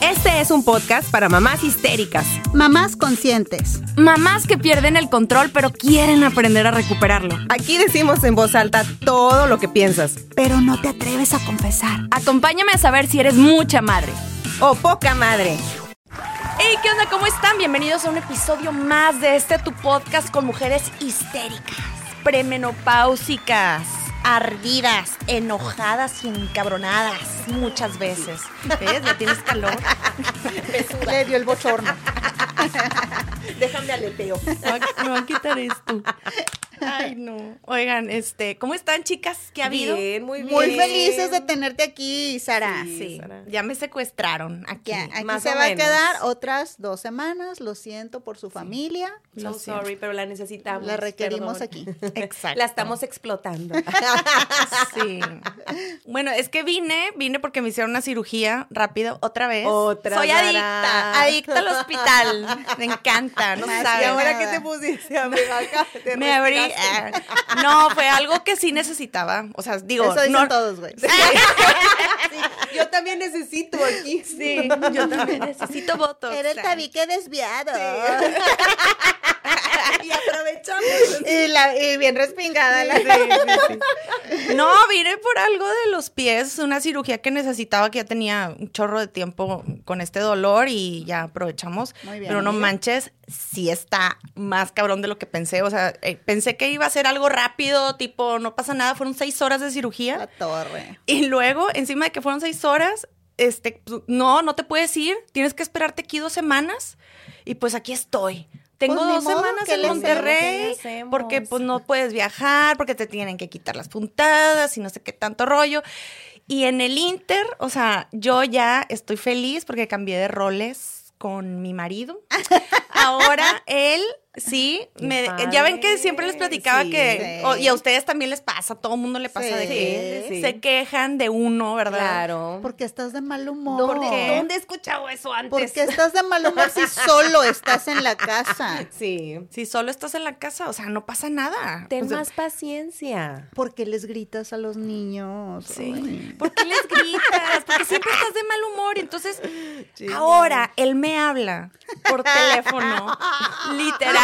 Este es un podcast para mamás histéricas, Mamás conscientes. Mamás que pierden el control pero quieren aprender a recuperarlo. Aquí decimos en voz alta todo lo que piensas. Pero no te atreves a confesar. Acompáñame a saber si eres mucha madre. O poca madre. Hey, ¿qué onda? ¿Cómo están? Bienvenidos a un episodio más de este tu podcast con mujeres histéricas, premenopáusicas, ardidas, enojadas y encabronadas muchas veces. ¿Ves? Ya tienes calor. Le dio el bochorno. Déjame aleteo. Me va a quitar esto. Ay, no. Oigan, este, ¿cómo están, chicas? ¿Qué ha habido? Bien, muy bien. Muy felices de tenerte aquí, Sara. Sí, Sara. ya me secuestraron aquí. Ya, aquí Más se o va a quedar otras dos semanas. Lo siento por su familia. So sorry, pero la necesitamos. La requerimos perdón. aquí. Exacto. La estamos explotando. Sí. Bueno, es que vine, vine porque me hicieron una cirugía rápido, otra vez. Otra, Soy adicta, adicta al hospital. Me encanta, no Más sabes. que ahora ¿Qué te pusiste, amiga? Acá te Me abrí. eh, no, fue algo que sí necesitaba. O sea, digo, Eso dicen no, todos, güey. Yo también necesito aquí. Sí, yo también necesito votos. Era el tabique desviado. y aprovechamos. Y, la, y bien respingada. la- No, vine por algo de los pies, una cirugía que necesitaba, que ya tenía un chorro de tiempo con este dolor y ya aprovechamos. Muy bien, Pero no amiga. manches, sí está más cabrón de lo que pensé. O sea, eh, pensé que iba a ser algo rápido, tipo, no pasa nada, fueron seis horas de La cirugía. torre. Y luego, encima de que fueron seis horas, este, pues, no, no te puedes ir, tienes que esperarte aquí dos semanas. Y pues aquí estoy. Tengo Pues dos semanas ¿qué en Monterrey porque pues no puedes viajar, porque te tienen que quitar las puntadas y no sé qué tanto rollo. Y en el Inter, o sea, yo ya estoy feliz porque cambié de roles con mi marido. Ahora él, sí, Qué me, padre. ya ven que siempre les platicaba Sí. que, Sí. o- y a ustedes también les pasa, a todo el mundo le pasa de que Sí, sí. se quejan de uno, ¿verdad? Claro. Porque estás de mal humor. ¿Dónde, qué? ¿Dónde he escuchado eso antes? Porque estás de mal humor si solo estás en la casa. Sí. Si solo estás en la casa, o sea, no pasa nada. Ten O sea, más paciencia. Porque les gritas a los niños. Sí. Ay. ¿Por qué les gritas? Porque siempre estás de mal humor. y Entonces, ahora él me habla por teléfono. Literal.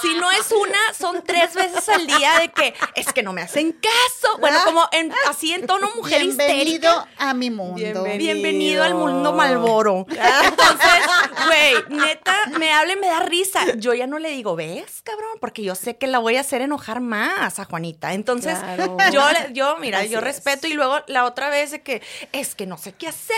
Si no es una, son tres veces al día de que es que no me hacen caso. Bueno, como en, así en tono mujer Bienvenido histérica. a mi mundo. Bienvenido. Bienvenido al mundo Malboro. Entonces, güey, neta, me habla y me da risa. Yo ya no le digo, ¿ves, cabrón? Porque yo sé que la voy a hacer enojar más a Juanita. Entonces, Claro. yo, le- yo, mira, Así yo es. respeto. Y luego la otra vez de que es que no sé qué hacer,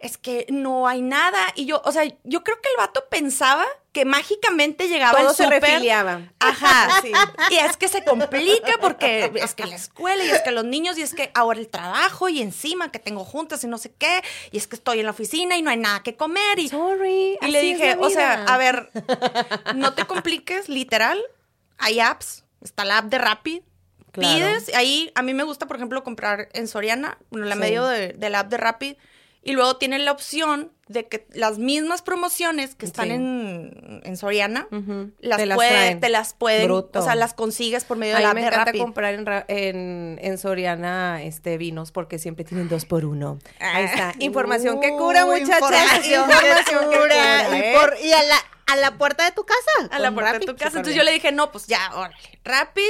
es que no hay nada. Y yo, o sea, yo creo que el vato pensaba que mágicamente llegaba Todo el se refiliaba. Ajá, Sí. Y es que se complica porque es que la escuela y es que los niños y es que ahora el trabajo y encima que tengo juntas y no sé qué y es que estoy en la oficina y no hay nada que comer y, Sorry. y le dije, o sea, a ver, no te compliques, literal, hay apps, está la app de Rappi. Claro. Pides, ahí a mí me gusta, por ejemplo, comprar en Soriana, bueno, la Sí. medio de, de la app de Rappi, y luego tienen la opción de que las mismas promociones que están Sí. en, en Soriana, Ujú. las Te las puede- traen. te las pueden, Bruto. o sea, las consigues por medio de la me encanta Rappi. comprar en, en, en Soriana este, vinos porque siempre tienen dos por uno. Ahí está. Información que cura, muchachas. Información, Información que cura. ¿eh? Y, por- y a, la, a la puerta de tu casa. a la puerta Rappi, de tu casa. Entonces bien. yo le dije, no, pues ya, órale, Rappi,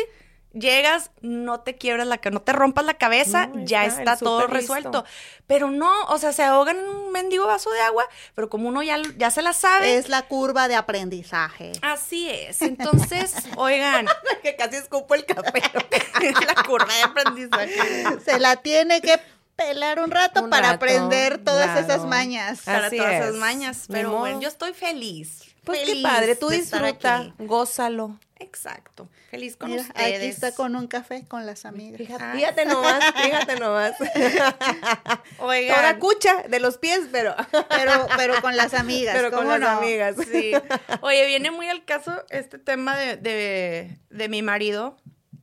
llegas, no te quiebras la cabeza, no te rompas la cabeza, No, ya está, todo listo. resuelto. Pero no, o sea, se ahogan en un mendigo vaso de agua, pero como uno ya, ya se la sabe. Es la curva de aprendizaje. Así es. Entonces, oigan, que casi escupo el café. la curva de aprendizaje. Se la tiene que pelar un rato Un para rato, aprender todas claro. esas mañas. Para Así todas es. esas mañas. Pero bueno, yo estoy feliz. Pues qué padre, tú disfruta, gózalo. Exacto. Feliz con Mira, ustedes. aquí está con un café con las amigas. Fíjate, fíjate nomás, fíjate nomás. Oigan. Toda cucha de los pies, pero, Pero, pero con las amigas. pero con ¿cómo las amigas. Sí. Oye, viene muy al caso este tema de, de- de mi marido.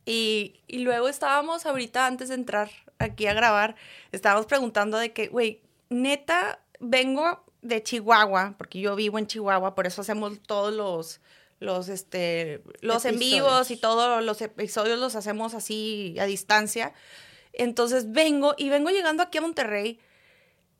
Y, y luego estábamos ahorita, antes de entrar aquí a grabar, estábamos preguntando de que, güey, neta, vengo de Chihuahua, porque yo vivo en Chihuahua, por eso hacemos todos los, los, este, los en vivos y todos los episodios los hacemos así a distancia. Entonces vengo y vengo llegando aquí a Monterrey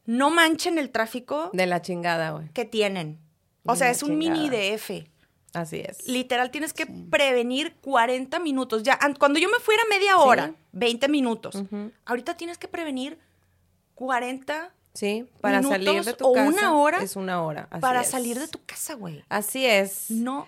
no manchen el tráfico De la chingada, güey. que tienen. O De sea, es un mini. DF. Así es. Literal, tienes que prevenir 40 minutos. Ya, an- cuando yo me fuera media hora, Sí. 20 minutos. Ahorita tienes que prevenir 40 Sí, para salir de tu o casa. una hora Es una hora. así para es. salir de tu casa, güey. Así es. No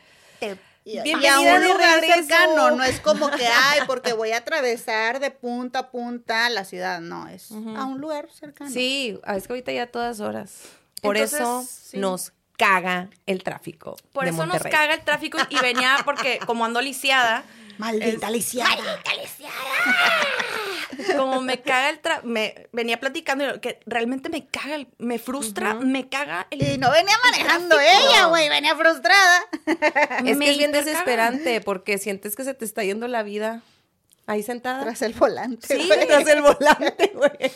Y, y a un lugar cercano, no es como que, ay, porque voy a atravesar de punta a punta la ciudad, no, es a un lugar cercano. Sí, ah, es que ahorita ya a todas horas. Por Entonces, eso sí. nos caga el tráfico. Por de eso nos caga el tráfico y venía porque como ando lisiada, Maldita lisiada. Como me caga el tráfico, me venía platicando y que realmente me caga, el- me frustra, me caga el Y no venía manejando ella, güey, venía frustrada. Es Me que es bien desesperante porque sientes que se te está yendo la vida ahí sentada. Tras el volante. Sí, güey. Tras el volante, güey.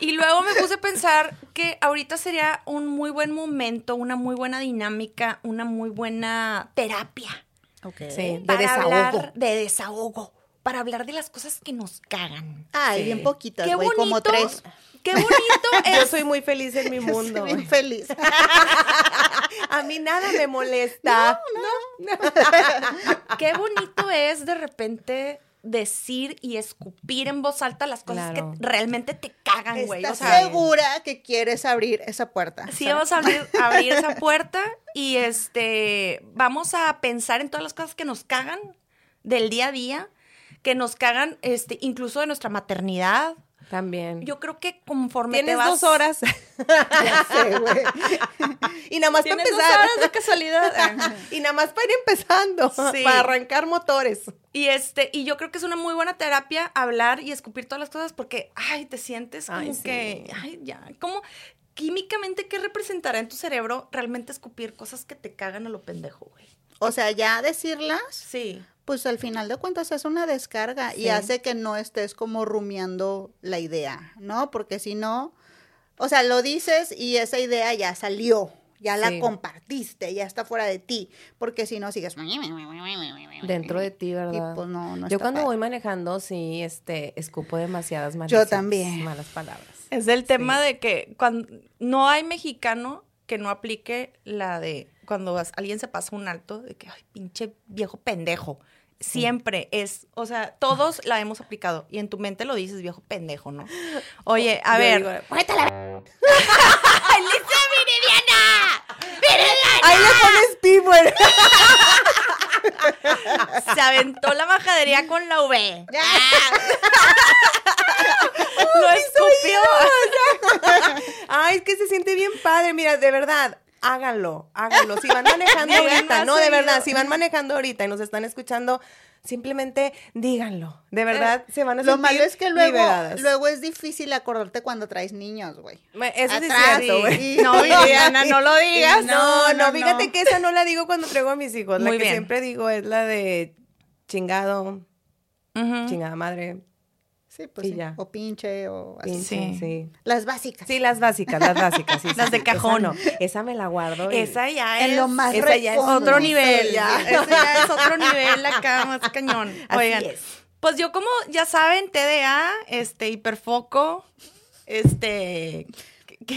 Y luego me puse a pensar que ahorita sería un muy buen momento, una muy buena dinámica, una muy buena terapia Sí, de para desahogo. hablar de desahogo, para hablar de las cosas que nos cagan. Ay, Sí. bien poquitas, Qué güey, bonito, como tres. qué bonito Yo es soy muy feliz en mi mundo. Bien feliz. A mí nada me molesta. Qué bonito es de repente decir y escupir en voz alta las cosas Claro. que realmente te cagan, güey. O ¿Estás sea, segura que quieres abrir esa puerta? sí vamos a abrir, abrir esa puerta y este vamos a pensar en todas las cosas que nos cagan del día a día, que nos cagan este incluso de nuestra maternidad. También. Yo creo que conforme te Tienes vas dos horas. Ya sé, güey. y nada más para Tienes dos empezar. horas de casualidad. y nada más para ir empezando. Sí. Para arrancar motores. Y este, y yo creo que es una muy buena terapia hablar y escupir todas las cosas porque, ay, te sientes como Ay, sí. que, ay, ya, como químicamente, ¿qué representará en tu cerebro realmente escupir cosas que te cagan a lo pendejo, güey? O sea, ya decirlas, Sí. Pues al final de cuentas es una descarga Sí. y hace que no estés como rumiando la idea, ¿no? Porque si no, o sea, lo dices y esa idea ya salió, ya Sí. la compartiste, ya está fuera de ti, porque si no sigues Dentro de ti, ¿verdad? Y pues no, no Yo está cuando padre. voy manejando, sí, este, escupo demasiadas malas Yo también. malas palabras. Es el tema de que cuando no hay mexicano que no aplique la de cuando vas- alguien se pasa un alto de que, ay, pinche viejo pendejo. Siempre es, o sea, todos la hemos aplicado y en tu mente lo dices viejo pendejo, ¿no? Oye, a Yo ver. digo, ¡Alicia Viridiana! Ahí le pones people. Se aventó la majadería con la V. Lo escupió. Ay, es que se siente bien padre. Mira, de verdad, háganlo, háganlo. Si van manejando ahorita, no, de verdad, si van manejando ahorita y nos están escuchando, simplemente díganlo. De verdad, se van a Lo sentir malo es que luego, liberadas. luego es difícil acordarte cuando traes niños, güey. Eso sí es cierto, güey. No, Viridiana, no lo digas. No, no, fíjate no. que esa no la digo cuando traigo a mis hijos. La que bien. siempre digo es la de chingado, chingada madre, Sí, pues sí. ya. O pinche o así. Sí. sí. Las básicas. Sí, las básicas, las básicas. sí, sí, Las de sí. cajón. Esa, no, esa me la guardo. y- Esa ya En es. lo más esa ya es otro nivel. Ya. Ese ya es otro nivel acá, más cañón. Así Oigan. es. Pues yo, como ya saben, TDA, este, hiperfoco, este.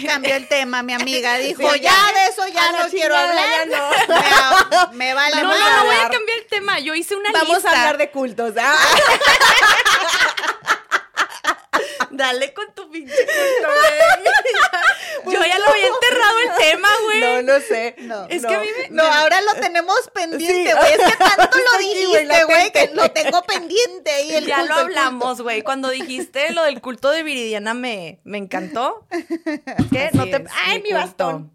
Cambió el tema, mi amiga. Dijo, Sí, ya, ya. de eso ya no quiero hablar. ya Me, me vale No, no, no voy a cambiar el tema. Yo hice una Vamos lista. a hablar de cultos. Ah. Dale con tu pinche culto, güey. Yo ya lo había enterrado el tema, güey. No, no sé. No, Es no. que a mí me- No, ahora lo tenemos pendiente, Sí. güey. Es que tanto lo dijiste, güey, que lo tengo pendiente. Y el ya culto, lo hablamos, güey. Cuando dijiste lo del culto de Viridiana me, me encantó. ¿Qué? Así No te... es, ¡Ay, mi culto. bastón!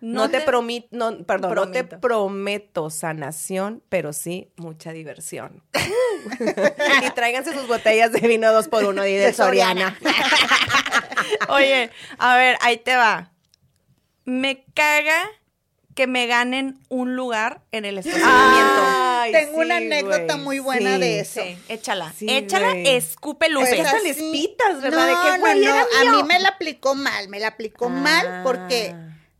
No, te, prometo, no, perdón, no te Prometo. sanación, pero sí mucha diversión. y tráiganse sus botellas de vino dos por uno y de, De Soriana. Oye, a ver, ahí te va. Me caga que me ganen un lugar en el estacionamiento. Ay, Tengo una anécdota muy buena sí. de eso. Sí, échala. Sí, échala, escupe luces. Pues Esa así- les pitas, ¿verdad? No, De que, no, a mí me la aplicó mal, me la aplicó mal Ah. porque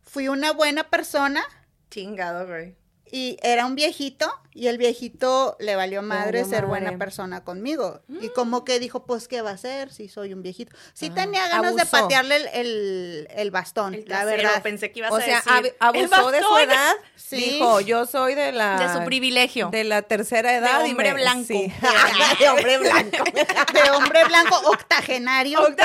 fui una buena persona Chingado, güey. Y era un viejito y el viejito le valió madre valió ser madre. buena persona conmigo. Mm. Y como que dijo, pues, ¿qué va a hacer si soy un viejito? Sí tenía ganas de Ah, patearle el, el- el bastón, El la verdad. pensé que ibas O a sea, decir. ab- abusó de su edad. Sí. Dijo, yo soy de la... De su privilegio. De la tercera edad. y hombre me- blanco. sí. de hombre blanco. De hombre blanco octogenario.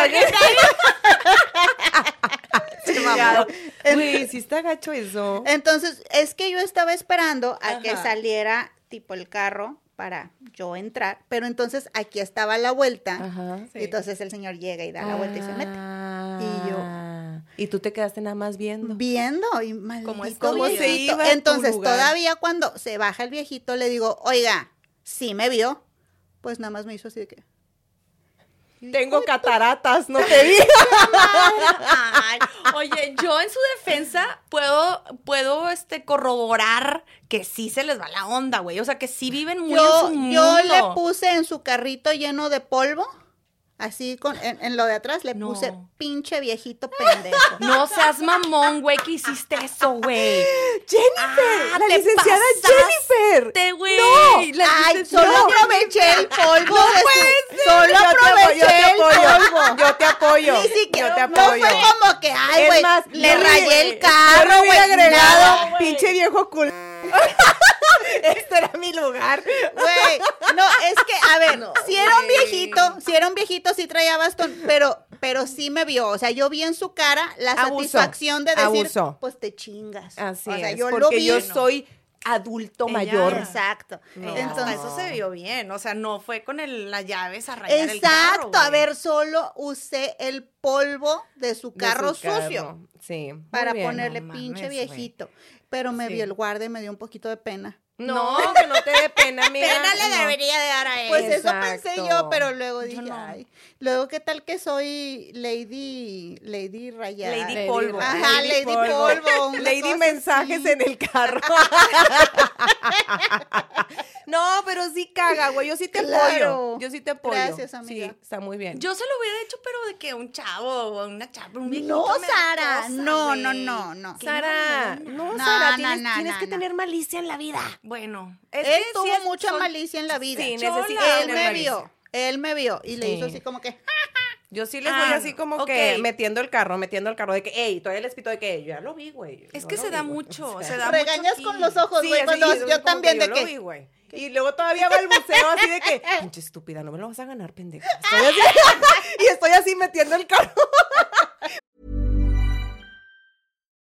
Chingado. Güey, sí está gacho eso. Entonces, es que yo estaba esperando a que saliera tipo el carro para yo entrar, pero entonces aquí estaba la vuelta. Ajá. Y entonces el señor llega y da la vuelta y se mete. Y yo- Ah. Y tú te quedaste nada más viendo. Viendo y maldito ¿Cómo es ¿Cómo se iba Entonces, todavía cuando se baja el viejito, le digo, oiga, sí me vio. Pues nada más me hizo así de que. Tengo cataratas, no te. Ay, oye, yo en su defensa puedo, puedo este, corroborar que sí se les va la onda, güey. O sea, que sí viven muy Yo, en su yo mundo. le puse en su carrito lleno de polvo, así con, en, en lo de atrás, le No. puse pinche viejito pendejo. No seas mamón, güey, que hiciste eso, güey. Jennifer, Ah, la te licenciada Jennifer. güey. No, La Ay, solo aproveché el polvo de su, Solo te aproveché yo te el apoyo. polvo. Yo te apoyo. Ni siquiera, yo te no apoyo. fue como que, ay, güey, le rayé el carro, güey, agregado, pinche viejo culo. este era mi lugar. Güey, no, es que, a ver, si era un viejito, si era un viejito, sí traía bastón, pero, pero sí me vio. O sea, yo vi en su cara la satisfacción de decir, abusó. pues te chingas. Así o sea, es, yo porque lo vi. yo soy adulto Ella mayor. Exacto. No, Entonces, eso se vio bien. O sea, no fue con el- las llaves a rayar el carro, exacto. a ver, solo usé el polvo de su de carro su sucio. carro. Sí. Para bien. ponerle No pinche mames, viejito. Pero me Sí. vio el guardia y me dio un poquito de pena. No, que no te dé pena, amiga. Pena le No. debería de dar a él. Pues eso pensé yo, pero luego dije, no. ay, luego qué tal que soy Lady, Lady Rayada. Lady Polvo. Ajá, Lady, Polvo. Lady mensajes así. en el carro. no, pero sí caga, güey. Yo sí te Claro. apoyo. Yo sí te apoyo. Gracias, amiga. Sí, está muy bien. Yo se lo hubiera hecho, pero de que un chavo o una chava, un viejito. No, Sara, cosa, no, no, no, no. Sara, no, No, Sara, no, tienes, no, tienes no, que no. tener malicia en la vida. Bueno, es Él que sí tuvo es- mucha son- malicia en la vida. Sí, Él me malicia. vio, él me vio y le Sí. hizo así como que, Yo sí les Ah, voy así como que metiendo el carro, metiendo el carro de que, ey, todavía les pito de que yo ya lo vi, güey. Es que lo se da güey". mucho, se da regañas mucho con los ojos, Sí, güey, cuando yo yo, como que también yo de lo que, vi, güey. Y luego todavía va el buceo así de que, pinche estúpida, no me lo vas a ganar, pendeja. Estoy así, y estoy así metiendo el carro.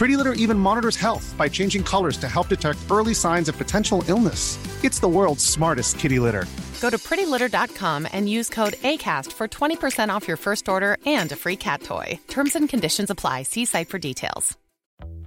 Pretty Litter even monitors health by changing colors to help detect early signs of potential illness. It's the world's smartest kitty litter. Go to prettylitter.com and use code ACAST for 20% off your first order and a free cat toy. Terms and conditions apply. See site for details.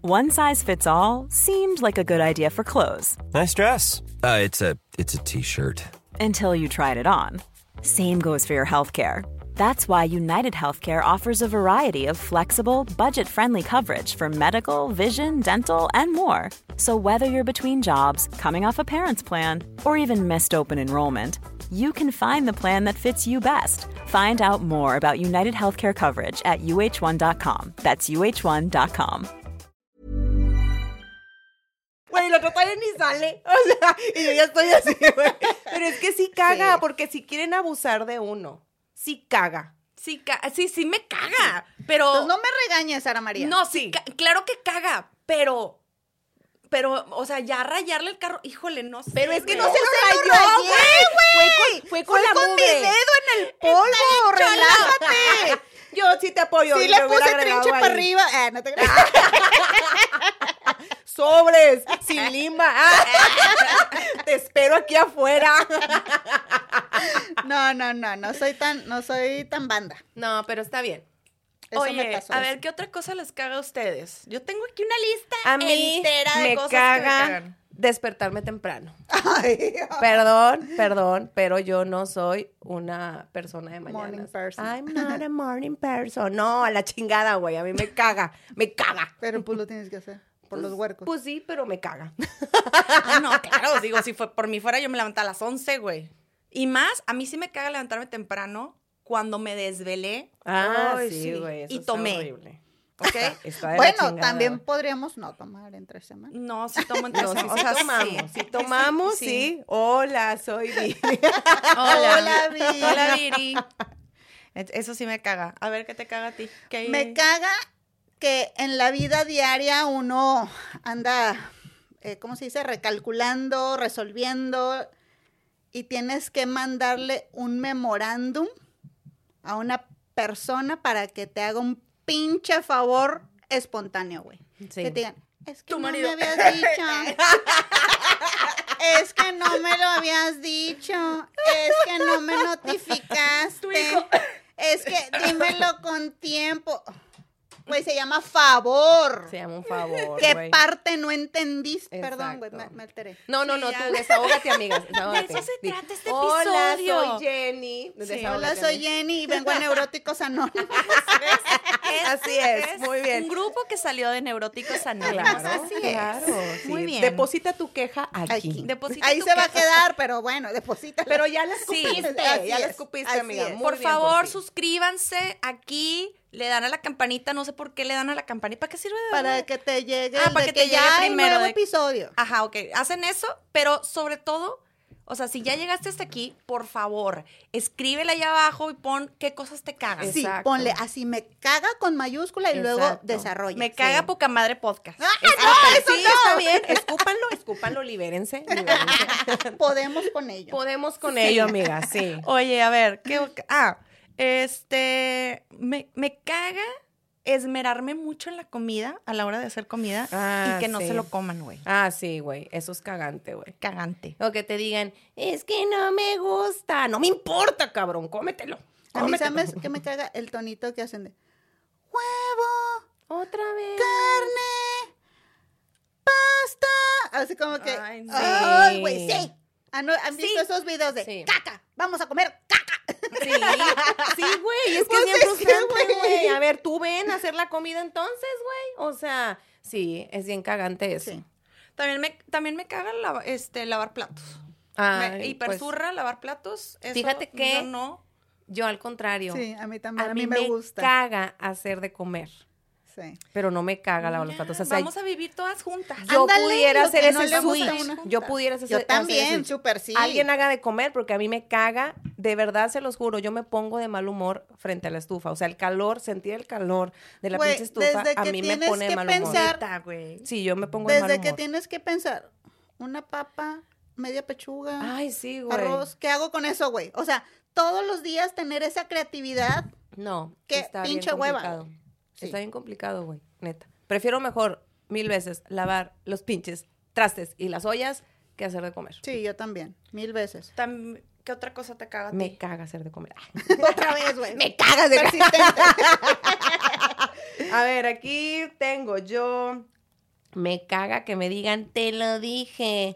One size fits all seemed like a good idea for clothes Nice dress. Uh, it's a it's a t-shirt. until you tried it on. Same goes for your healthcare. That's why United Healthcare offers a variety of flexible, budget friendly coverage for medical, vision, dental, and more. So, whether you're between jobs, coming off a parent's plan, or even missed open enrollment, you can find the plan that fits you best. Find out more about United Healthcare coverage at uh1.com. That's uh1.com. Güey, el otro todavía ni sale. O sea, y yo ya estoy así, güey. Pero es que sí caga, Sí. porque si quieren abusar de uno, sí caga. Sí, ca- sí, sí me caga, pero... pues no me regañes, Sara María. No, sí, claro que caga, pero... Pero, o sea, ya rayarle el carro, híjole, no sé. Pero es que no se lo rayó, güey. güey. Fue con, fue con la con mi dedo en el polvo, relájate. Yo sí te apoyo. Sí le puse trinche para arriba. Ah, no te creas. Sobres, sin lima. Te espero aquí afuera. No, no, no, no soy tan, no soy tan banda. No, pero está bien. Eso Oye, me pasó. a ver, ¿qué otra cosa les caga a ustedes? Yo tengo aquí una lista A mí entera de me cosas que me caga cagan. despertarme temprano. Ay, Perdón, perdón, pero yo no soy una persona de mañana. Morning person. I'm not a morning person. No, a la chingada, güey. A mí me caga, me caga. pero pues lo tienes que hacer por los huercos. Pues sí, pero me caga. Ah, no, claro, digo, si fue por mí fuera, yo me levantaba a las 11, güey. Y más, a mí sí me caga levantarme temprano cuando me desvelé. Ah, Ay, sí, güey. Y está tomé. horrible. ¿Ok? Está de la bueno, también podríamos no tomar entre semanas. No, sí tomo entre No, semana. o sea, tomamos, sí. sí tomamos, sí. Sí. Hola, soy Viri. Hola. Hola, Viri. Hola, Viri. Eso sí me caga. A ver, ¿qué te caga a ti? ¿Qué- Me caga que en la vida diaria uno anda, eh, ¿cómo se dice? Recalculando, resolviendo y tienes que mandarle un memorándum a una persona para que te haga un pinche favor espontáneo, güey. Sí. Que te digan, es que Tu no marido. me habías dicho. es que no me lo habías dicho. Es que no me notificaste. Es que dímelo con tiempo. Güey, se llama favor. Se llama un favor, ¿Qué parte no entendiste? Perdón, güey, me, alteré. No, no, no, Sí, tú desahógate, amigas. desahógate. De eso se trata este Hola, episodio". soy Jenny. Hola, soy. Jenny y vengo a Neuróticos Anónimos. Así es, muy bien. Un grupo que salió de Neuróticos Anónimos. Claro, Así es. claro. sí. Muy bien. Deposita tu queja aquí. Aquí. Deposita Ahí tu se va a quedar, pero bueno, deposita. Pero ya la escupiste, ya la es, escupiste, así amiga. es. Muy Por bien favor, suscríbanse aquí. Le dan a la campanita, no sé por qué le dan a la campanita. ¿Para qué sirve? de para verdad? que te llegue Ah, el para de que te ya llegue hay primero nuevo de- episodio. Ajá, ok. Hacen eso, pero sobre todo, o sea, si ya llegaste hasta aquí, por favor, escríbele allá abajo y pon qué cosas te cagan. Sí, Exacto. ponle así me caga con mayúscula y luego desarrolla. Me caga poca madre podcast. Ah, sí, está bien. Escúpanlo, escúpanlo, libérense. libérense. Podemos con ello. Podemos con ello, amiga, sí. Oye, a ver, ¿qué? Ah, este, me, me caga esmerarme mucho en la comida, a la hora de hacer comida, Ah, y que no sí. se lo coman, güey. Ah, sí, güey. Eso es cagante, güey. Cagante. O que te digan, es que no me gusta. No me importa, cabrón, cómetelo. A mí. ¿sabes qué me caga? El tonito que hacen de huevo, Otra vez. carne, pasta. Así como que, Ay, no. ay, güey, sí. Ah, ¿no? ¿Han visto Sí. esos videos de Sí. caca? Vamos a comer caca. Sí, sí, güey, es que Pues es bien frustrante, güey. A ver, tú ven a hacer la comida entonces, güey. O sea, sí, es bien cagante eso. Sí. También me, también me caga este, lavar platos. Ay, me pues, hiperzurra lavar platos. Eso Fíjate que- yo no. yo al contrario. Sí, a mí también. A mí me, gusta. caga hacer de comer, Sí. pero no me caga lavar los platos. O sea, vamos a vivir todas juntas. yo Ándale, pudiera hacer que ese no switch. Yo pudiera hacer Yo hacer también, súper sí. Alguien haga de comer porque a mí me caga, de verdad se los juro, yo me pongo de mal humor frente a la estufa. O sea, el calor, sentir el calor de la pinche estufa, desde a que mí me pone de que mal pensar- humor. Sí, yo me pongo de mal Desde que humor. tienes que pensar, una papa, media pechuga, Ay, sí, güey. arroz, ¿qué hago con eso, güey? O sea, todos los días tener esa creatividad. No, Qué está pinche bien hueva. Sí. Está bien complicado, güey, neta. Prefiero mejor mil veces lavar los pinches trastes y las ollas que hacer de comer. Sí, yo también, mil veces. Tam- ¿Qué otra cosa te caga a ti? Me caga hacer de comer. Otra vez, güey. Me cagas de Persistente. A ver, aquí tengo yo. Me caga que me digan, te lo dije.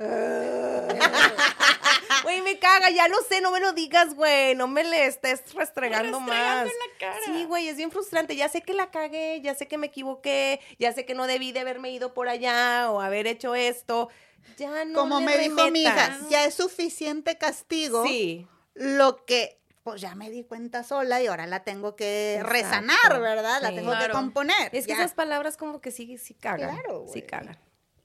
Güey, me caga, ya lo sé, no me lo digas, güey. No me le estés restregando, Restregando más. en la cara. Sí, güey, es bien frustrante. Ya sé que la cagué, ya sé que me equivoqué, ya sé que no debí de haberme ido por allá o haber hecho esto. Ya no Como me dijo mi hija, ya es suficiente castigo. Sí. Lo que, pues ya me di cuenta sola y ahora la tengo que Exacto. resanar, ¿verdad? La tengo Claro. que componer. Es que ya. esas palabras como que sí, sí cagan. Claro, sí cagan.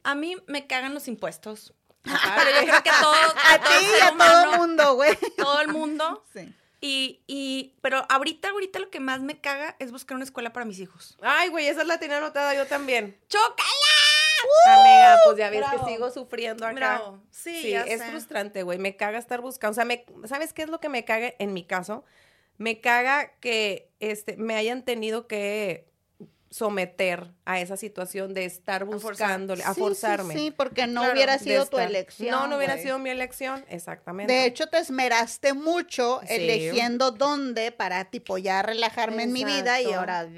A mí me cagan los impuestos. Pero yo creo que todo, A todo ti y a todo el mundo, güey. todo el mundo. Sí. Y, y, pero ahorita, ahorita lo que más me caga es buscar una escuela para mis hijos. Ay, güey, esa la tenía anotada yo también. ¡Chócala! Amiga, pues ya ves Bravo. que sigo sufriendo acá. Bravo. Sí, Sí, ya es sé. frustrante, güey. Me caga estar buscando. O sea, me, ¿sabes qué es lo que me caga en mi caso? Me caga que este, me hayan tenido que someter a esa situación de estar buscándole, a Sí, forzarme. Sí, porque no Claro, hubiera sido tu elección. No, no hubiera sido mi elección, exactamente. De hecho, te esmeraste mucho Sí. eligiendo dónde para, tipo, ya relajarme en mi vida y ahora...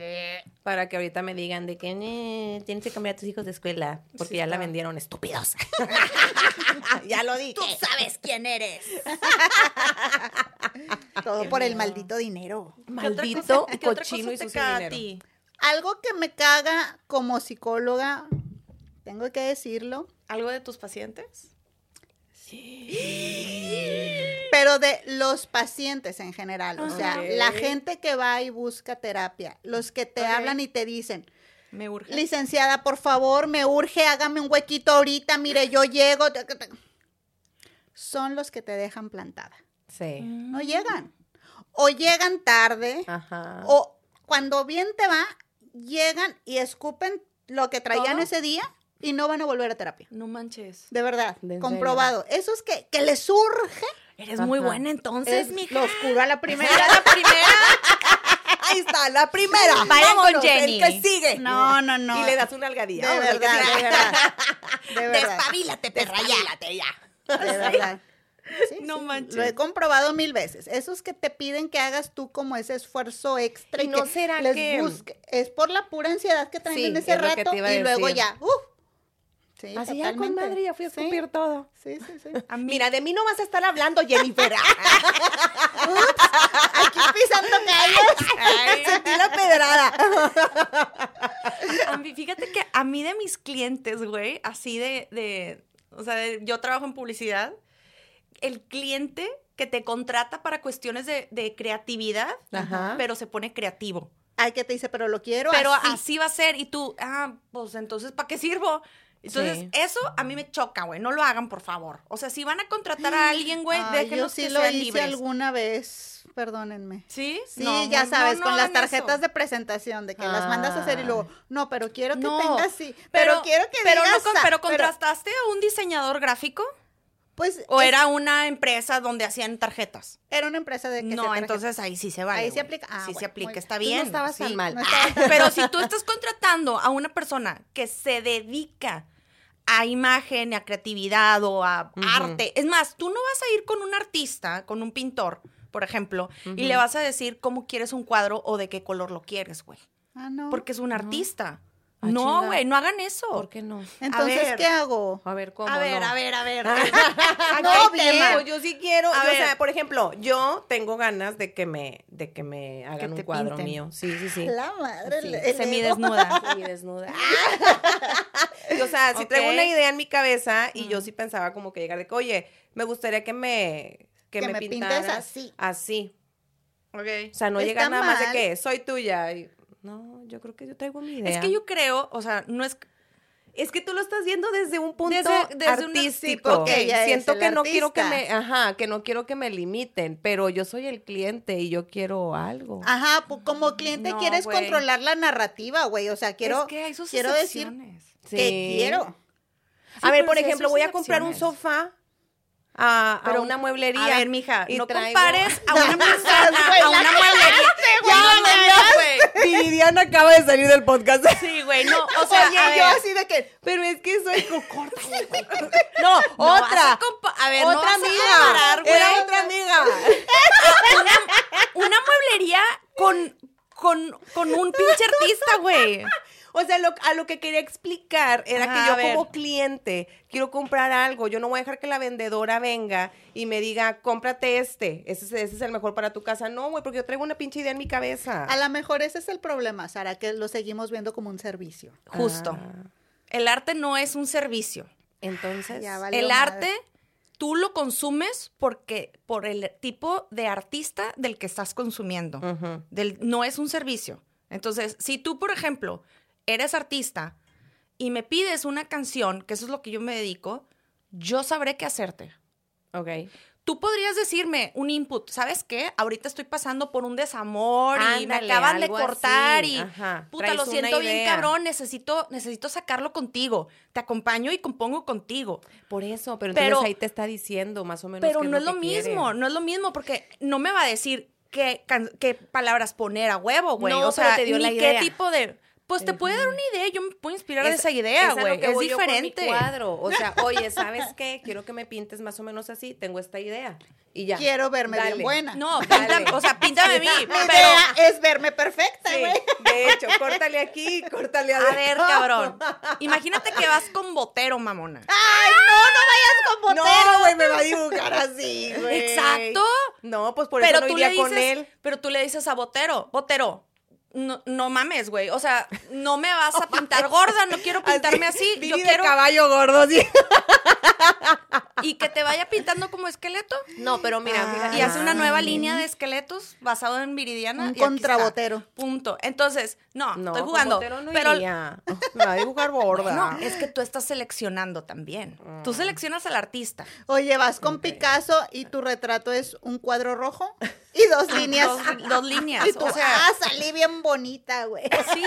Para que ahorita me digan de que "Eh, tienes que cambiar a tus hijos de escuela porque ya la vendieron estúpidos. ya lo dije. sabes quién eres. Todo por el maldito dinero. ¿Qué otra Maldito cochino y sucio dinero. Algo que me caga como psicóloga, tengo que decirlo, ¿Algo de tus pacientes? pero de los pacientes en general. O sea, la gente que va y busca terapia, los que te hablan y te dicen, Me urge. licenciada, por favor, me urge, hágame un huequito ahorita, mire, yo llego. Son los que te dejan plantada. Sí. No llegan. O llegan tarde, Ajá. o cuando bien te va, llegan y escupen lo que traían ¿Todo? ese día y no van a volver a terapia. No manches. De verdad, ¿De en comprobado. Eso es que, que les surge. Eres muy buena entonces, es mija. lo oscuro a la primera. Era la primera. Ahí está, la primera. Vayan con Jenny. El que sigue. No, no, no. Y le das una. De verdad, sigue. de verdad. De verdad. Despabilate, perra, ya. ya. De verdad. Sí, No sí, manches. Lo he comprobado mil veces. Esos que te piden que hagas tú como ese esfuerzo extra y, ¿Y no que será les que- busque- Es por la pura ansiedad que traen Sí, en ese es rato y luego ya. ¡Uf! Sí, Así ya con totalmente. madre, ya fui a Sí, escupir todo. Sí, sí, sí. A mí- Mira, de mí no vas a estar hablando, Jennifer. Aquí pisando callos. Sentí la pedrada. A mí- fíjate que a mí de mis clientes, güey, así de, de, o sea, de- yo trabajo en publicidad, el cliente que te contrata para cuestiones de, de creatividad, Ajá. pero se pone creativo. Ay, que te dice, pero lo quiero Pero así. así. va a ser y tú, ah, pues entonces, ¿para qué sirvo? Entonces, Sí. eso a mí me choca, güey. No lo hagan, por favor. O sea, si van a contratar a alguien, güey, déjenlos sí que lo sean hice libres. alguna vez. Perdónenme. ¿Sí? Sí, No, ya no, sabes, no con las eso. tarjetas de presentación, de que las mandas a hacer y luego, no, pero quiero que No, tengas sí, pero, quiero que pero digas no con- pero contrastaste a un diseñador gráfico pues o es- era una empresa donde hacían tarjetas. era una empresa de que se No, entonces ahí sí se vale. Ahí se güey. aplica. Ah, sí se aplica, está bien. Tú no estabas tan mal. no estaba tan- Pero si tú estás contratando a una persona que se dedica a imagen, a creatividad o a arte, es más, tú no vas a ir con un artista, con un pintor, por ejemplo, y le vas a decir cómo quieres un cuadro o de qué color lo quieres, güey. Ah, no. Porque es un artista. Ah, no, güey, no hagan eso. ¿Por qué no? Entonces, ver. ¿qué hago? A ver, ¿cómo A ver, no? a ver, a ver. no, bien, tema. yo sí quiero, A yo, o sea, por ejemplo, yo tengo ganas de que me, de que me hagan un cuadro pinten. mío. Sí, sí, sí. La madre. Sí, el- ego. Semidesnuda. desnuda. o sea, si traigo una idea en mi cabeza y yo sí pensaba como que llegar de que, oye, me gustaría que me, que Que me, me pintes así. Así. Ok. O sea, no Está llegar nada más de que soy tuya. y- no, yo creo que yo traigo mi idea. Es que yo creo, o sea, no es Es que tú lo estás viendo desde un punto Desde- desde sí, artístico. ella es Siento que no quiero que me, ajá, que no quiero que me limiten, pero yo soy el cliente y yo quiero algo. Ajá, pu- como cliente No, quieres controlar la narrativa, güey. O sea, quiero, es que hay sus quiero decir excepciones. que Sí. quiero. a ver, por sí ejemplo, voy a comprar un sofá a, a una mueblería. A ver, mija, y no traigo- compares a una persona, a una mueblería. no, güey. Viridiana acaba de salir del podcast. Sí, güey, no, o sea, Oye, a yo ver. así de que, Pero es que soy corta. No, otra. a ver, no otra vas amiga. güey. Era otra amiga. Una mueblería con, con, con un pinche artista, güey. O sea, lo- a lo que quería explicar era Ajá, que yo ver. como cliente quiero comprar algo. Yo no voy a dejar que la vendedora venga y me diga, cómprate este. Ese, es- ese es el mejor para tu casa. No, güey, porque yo traigo una pinche idea en mi cabeza. a lo mejor ese es el problema, Sara, que lo seguimos viendo como un servicio. Justo. El arte no es un servicio. Entonces, Ya El madre. arte tú lo consumes porque por el tipo de artista del que estás consumiendo. Del, no es un servicio. Entonces, si tú, por ejemplo, eres artista y me pides una canción, que eso es lo que yo me dedico, yo sabré qué hacerte. ok. Tú podrías decirme un input, ¿sabes qué? Ahorita estoy pasando por un desamor y me acaban de cortar así, y ajá. puta, Traes lo siento bien cabrón, necesito necesito sacarlo contigo. Te acompaño y compongo contigo. Por eso, pero, Pero- entonces ahí te está diciendo más o menos. Pero qué no es lo que mismo, quiere. no es lo mismo porque no me va a decir qué, qué palabras poner a huevo, güey. No, o pero sea, te dio ni la qué tipo de Pues te puede dar una idea, yo me puedo inspirar de Es- esa idea, es güey. Es mi diferente. cuadro. O sea, oye, ¿sabes qué? Quiero que me pintes más o menos así. Tengo esta idea. Y ya. Quiero verme bien Dale. buena. No, pinta, o sea, píntame a mí, Mi pero idea es verme perfecta, Sí, güey. de hecho, córtale aquí, córtale a ver, cabrón. Imagínate que vas con botero, mamona. Ay, no, no vayas con botero. No, güey, me va a dibujar así, güey. Exacto. No, pues por pero eso no iría dices, con él. pero tú le dices a Botero, Botero, no, no mames, güey. O sea, no me vas a pintar gorda, no quiero pintarme así. Yo quiero caballo gordo, sí. y que te vaya pintando como esqueleto. No, pero mira, fíjate. Y hace una nueva Ah. línea de esqueletos basado en Viridiana. Un y contrabotero. Punto. Entonces, no, No, estoy jugando. Botero no pero iría. Me va a dibujar gorda. no, es que tú estás seleccionando también. Tú Mm. seleccionas al artista. Oye, vas con Picasso y tu retrato es un cuadro rojo y dos líneas. Dos, dos líneas. Y tú, o sea, ah, salí bien bonita, güey. Sí.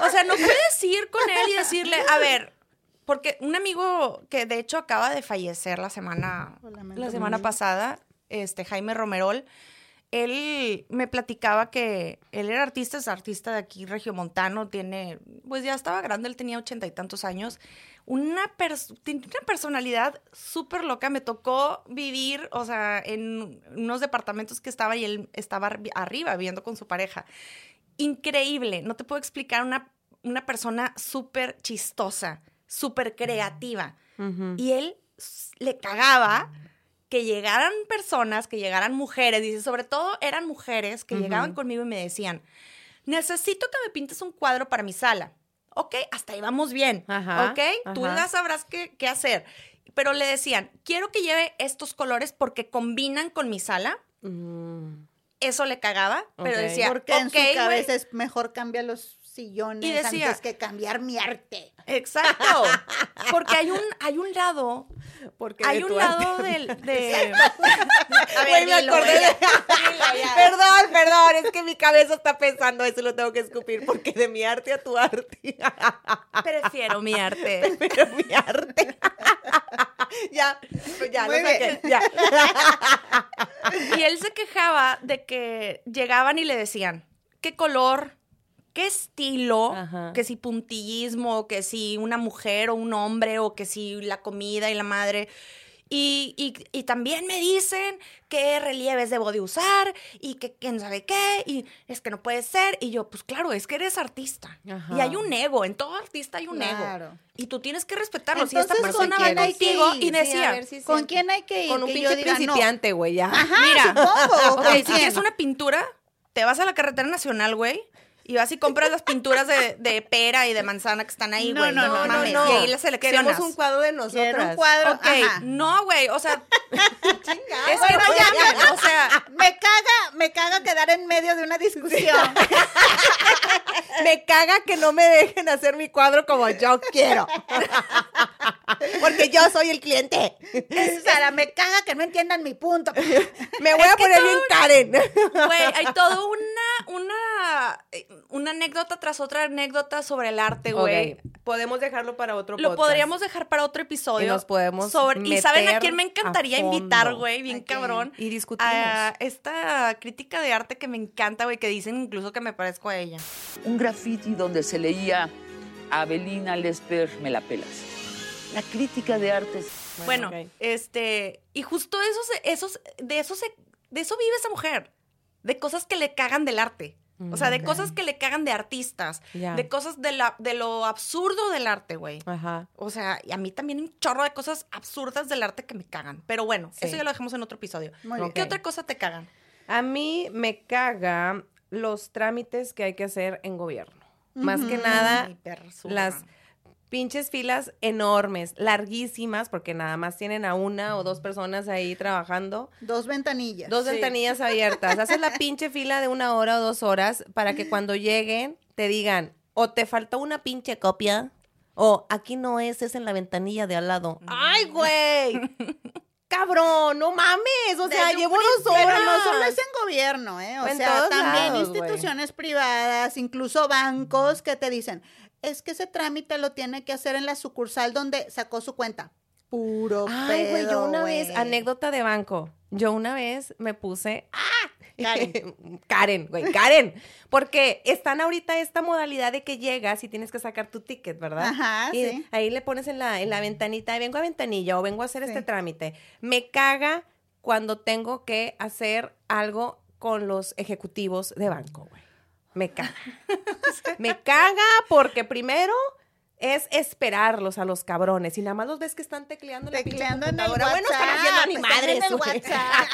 O sea, no puedes ir con él y decirle, a ver, porque un amigo que de hecho acaba de fallecer la semana, la semana pasada, este Jaime Romerol, él me platicaba que él era artista, es artista de aquí, regiomontano, tiene, pues ya estaba grande, él tenía ochenta y tantos años. Una, pers- una personalidad súper loca. Me tocó vivir, o sea, en unos departamentos que estaba y él estaba arri- arriba viviendo con su pareja increíble. No te puedo explicar una, una persona súper chistosa, súper creativa. Y él le cagaba que llegaran personas, que llegaran mujeres, dice, sobre todo eran mujeres que llegaban conmigo y me decían, necesito que me pintes un cuadro para mi sala. Ok, hasta ahí vamos bien. Ajá, ok, tú ya sabrás qué, qué hacer. Pero le decían, quiero que lleve estos colores porque combinan con mi sala. Eso le cagaba, pero decía, Porque en "Ok, su güey". cabeza es mejor cambiar los sillones Y decía- antes que cambiar mi arte. Exacto. Porque hay un, hay un lado, Porque hay de un lado arte. del, de... A ver, me acordé de... Perdón, perdón, es que mi cabeza está pensando eso y lo tengo que escupir porque de mi arte a tu arte. Prefiero mi arte. Pero mi arte. ya, ya, Muy lo saqué, bien. ya. Y él se quejaba de que llegaban y le decían, ¿qué color? ¿Qué estilo? Ajá. Que si puntillismo, que si una mujer o un hombre, o que si la comida y la madre. Y, y- y también me dicen qué relieves debo de usar y que quién sabe qué, y es que no puede ser. Y yo, pues claro, es que eres artista. Ajá. Y hay un ego, en todo artista hay un Claro. ego. Y tú tienes que respetarlo. si esta persona ¿con va contigo ir? y decía, si ¿Con quién hay que ir? Con un Que yo pinche diga, principiante, güey, ya. Mira, supongo, ok, ¿con si quieres una pintura, te vas a la carretera nacional, güey. Y vas y compras las pinturas de, de pera y de manzana que están ahí, No, güey. no, no, mames. no. Y ahí las seleccionas. Queremos un cuadro de nosotras. Quiero un cuadro. Ok, ajá. no, güey, o sea, Chinga. es que, Bueno, ya, oye, o sea, Me caga, me caga quedar en medio de una discusión. Me caga que no me dejen hacer mi cuadro como yo quiero. Porque yo soy el cliente. Sara, me caga que no entiendan mi punto. Me voy a poner bien Karen. güey, hay todo una, una, eh, una anécdota tras otra anécdota sobre el arte, güey. Podemos dejarlo para otro Lo podcast. podríamos dejar para otro episodio. Y nos podemos sobre, Y saben a quién me encantaría invitar, güey, bien cabrón. Y discutimos. A esta crítica de arte que me encanta, güey, que dicen incluso que me parezco a ella. un graffiti donde se leía Abelina Lesper, me la pelas. La crítica de artes. Bueno, ok. este, y justo eso, se- esos, de eso se, de eso vive esa mujer, de cosas que le cagan del arte. O sea, de cosas que le cagan de artistas, de cosas de, la, de lo absurdo del arte, güey. Ajá. O sea, y a mí también un chorro de cosas absurdas del arte que me cagan. Pero bueno, Sí. eso ya lo dejamos en otro episodio. Muy ¿Qué otra cosa te cagan? A mí me caga los trámites que hay que hacer en gobierno. Más que nada, Ay, perra, su las. Pinches filas enormes, larguísimas, porque nada más tienen a una o dos personas ahí trabajando. Dos ventanillas. Dos ventanillas abiertas. Haces la pinche fila de una hora o dos horas para que cuando lleguen te digan, o te faltó una pinche copia, o aquí no es, es en la ventanilla de al lado. ¡Ay, güey! Cabrón, no mames. O sea, llevo dos Pero horas. no solo es en gobierno, ¿eh? O En sea, también lados, instituciones privadas, incluso bancos que te dicen, es que ese trámite lo tiene que hacer en la sucursal donde sacó su cuenta. Puro Ay, güey, yo una vez, anécdota de banco. Yo una vez me puse, ¡ah! Karen. Karen, güey, Karen. Porque están ahorita esta modalidad de que llegas y tienes que sacar tu ticket, ¿verdad? Ajá, y sí. Ahí le pones en la, en la ventanita, vengo a ventanilla o vengo a hacer este trámite. Me caga cuando tengo que hacer algo con los ejecutivos de banco, güey. Me caga. Me caga porque primero es esperarlos a los cabrones y nada más los ves que están tecleando la Tecleando en el computadora. Bueno, están WhatsApp, haciendo el güey. WhatsApp.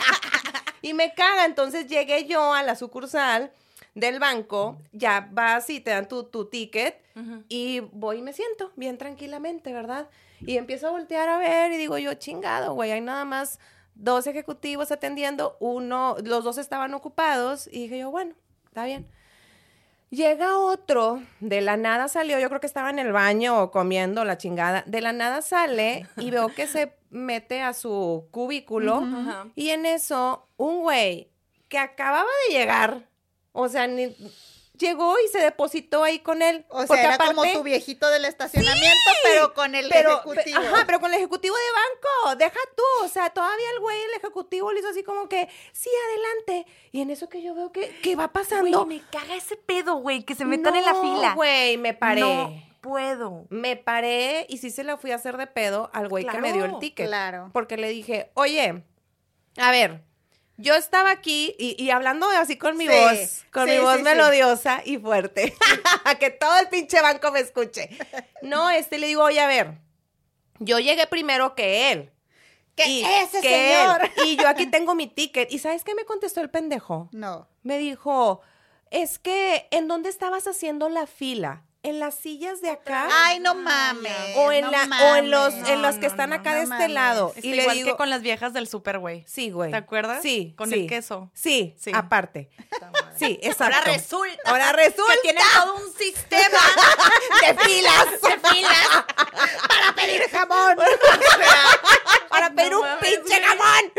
y me caga, entonces llegué yo a la sucursal del banco, ya vas y te dan tu, tu ticket y voy y me siento bien tranquilamente, ¿verdad? Y empiezo a voltear a ver y digo yo, chingado, güey, hay nada más dos ejecutivos atendiendo, uno, los dos estaban ocupados y dije yo, bueno, está bien. Llega otro, de la nada salió, yo creo que estaba en el baño o comiendo la chingada, de la nada sale y veo que se mete a su cubículo y en eso un güey que acababa de llegar, o sea, ni- llegó y se depositó ahí con él. O sea, porque era como tu viejito del estacionamiento, pero con el pero, ejecutivo. Ajá, pero con el ejecutivo de banco, deja tú, o sea, todavía el güey, el ejecutivo le hizo así como que, sí, adelante. Y en eso que yo veo que, que va pasando. Güey, me caga ese pedo, güey, que se metan en la No, fila. güey, me paré. No puedo. Me paré y sí se la fui a hacer de pedo al güey que me dio el ticket. claro. Porque le dije, oye, a ver, yo estaba aquí y, y hablando así con mi Sí, voz, con sí, mi voz sí, melodiosa y fuerte, que todo el pinche banco me escuche. No, este le digo, oye, a ver, yo llegué primero que él. Que Y- ese que él. señor. Y yo aquí tengo mi ticket. ¿Y sabes qué me contestó el pendejo? No. Me dijo, es que, ¿en dónde estabas haciendo la fila? ¿En las sillas de acá? Ay, no mames. o en, no la, o en los, en los que no, están no, acá no de este mames. lado. Y le igual digo, que con las viejas del super, güey. sí, güey. ¿Te acuerdas? Sí. Con sí. el queso. Sí, Sí. aparte. Sí, exacto. Ahora resulta. Ahora resulta. Que tienen todo un sistema de filas. de filas. para pedir jamón. para pedir No un mames, pinche jamón.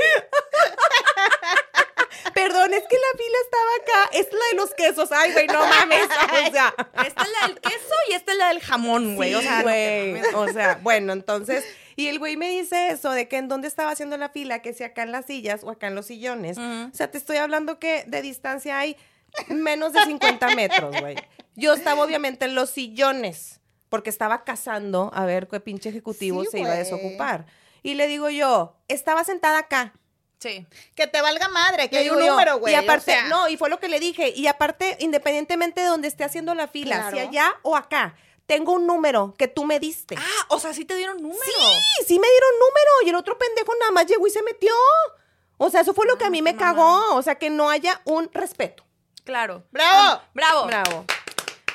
Perdón, es que la fila estaba acá. Es la de los quesos. Ay, güey, no mames. O sea. Esta es la del queso y esta es la del jamón, güey. Sí, o sea, güey. O bueno, entonces, y el güey me dice eso, de que en dónde estaba haciendo la fila, que si acá en las sillas o acá en los sillones. O sea, te estoy hablando que de distancia hay menos de 50 metros, güey. Yo estaba obviamente en los sillones, porque estaba cazando a ver qué pinche ejecutivo Sí, se iba a desocupar. Y le digo yo, estaba sentada acá. Sí. Que te valga madre, que hay un número, güey. Y aparte, o sea, no, y fue lo que le dije. Y aparte, independientemente de donde esté haciendo la fila, Claro. si allá o acá, tengo un número que tú me diste. Ah, o sea, sí te dieron número. Sí, sí me dieron número. Y el otro pendejo nada más llegó y se metió. O sea, eso fue lo que a mí me cagó. O sea, que no haya un respeto. Claro. ¡Bravo! Bravo. Bravo.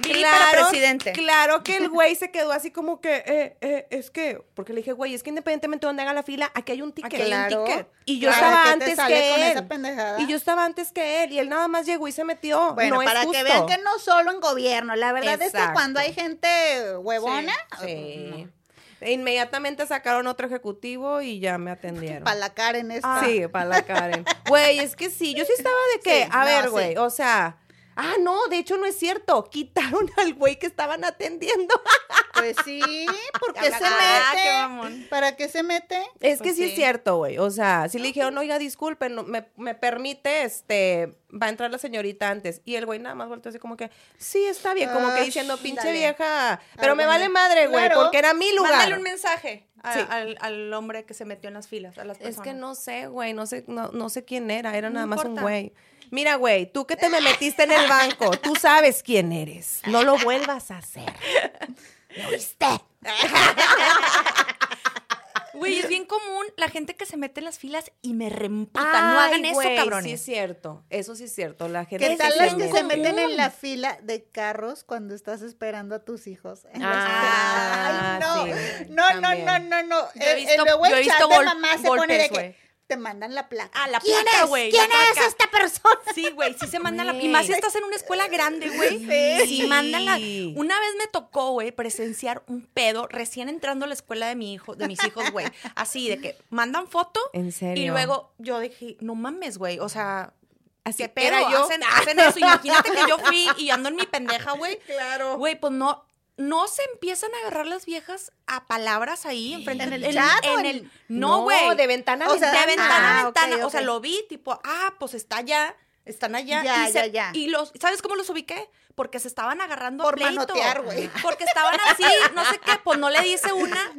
Para presidente. Claro que el güey se quedó así como que, eh, eh, es que, porque le dije, güey, es que independientemente de donde haga la fila, aquí hay un ticket. Aquí hay un Claro. ticket. Y yo Claro, estaba ¿qué te antes que él. Y yo estaba antes que él. Y él nada más llegó y se metió. Bueno, no es para que justo. vean que no solo en gobierno, la verdad es que cuando hay gente huevona, Sí. E Inmediatamente sacaron otro ejecutivo y ya me atendieron. para la cara en esta. Sí, para la Karen. Güey, es que sí, yo sí estaba de que, Sí, a no, ver, sí. güey, o sea, ah, no, de hecho no es cierto, quitaron al güey que estaban atendiendo. Pues sí, ¿por qué se Ah, mete? mamón. ¿Para qué se mete? Es que Pues sí, sí. es cierto, güey, o sea, sí le dijeron, oiga, disculpen, no, me, me permite, este, va a entrar la señorita antes. Y el güey nada más volteó así como que, sí, está bien, como que Ah, diciendo, pinche dale. vieja, pero me vale madre, güey, Claro. porque era mi lugar. Mándale un mensaje a- Sí. al, al hombre que se metió en las filas, a las Es que no sé, güey, no sé, no, no sé quién era, era nada más un güey. Mira, güey, tú que te me metiste en el banco, tú sabes quién eres. No lo vuelvas a hacer. ¿Lo oíste? Güey, es bien común la gente que se mete en las filas y me reemputa. no hagan eso, cabrones. Sí, es cierto. Eso sí es cierto. La gente ¿Qué tal las que se meten en la fila de carros cuando estás esperando a tus hijos? Ah, Ay, no. no, no, no, no, no. Yo he Eh, visto- mamá se pone de que te mandan la placa. Ah, la ¿Quién placa, es? güey, ¿Quién la es placa. esta persona? Sí, güey, sí se mandan la... Y Güey. más si estás en una escuela grande, güey. Sí. Sí mandan la... Una vez me tocó, güey, presenciar un pedo recién entrando a la escuela de mi hijo, de mis hijos, güey. Así, de que mandan foto. ¿En serio? Y luego yo dije, no mames, güey, o sea... Así ¿Qué pedo? era yo. Hacen, hacen eso. Imagínate que yo fui y ando en mi pendeja, güey. Claro. Güey, pues no, no se empiezan a agarrar las viejas a palabras ahí enfrente ¿En el en chat o en en- el- no, güey. de ventana a O sea, de ventana. ventana a Ah, ventana. O ok. sea, lo vi, tipo, ah, pues está allá. Están allá. Ya, y ya, se- ya. Y los, ¿sabes cómo los ubiqué? Porque se estaban agarrando a Por pleito. manotear, güey. Porque estaban así, no sé qué, pues no le dice una,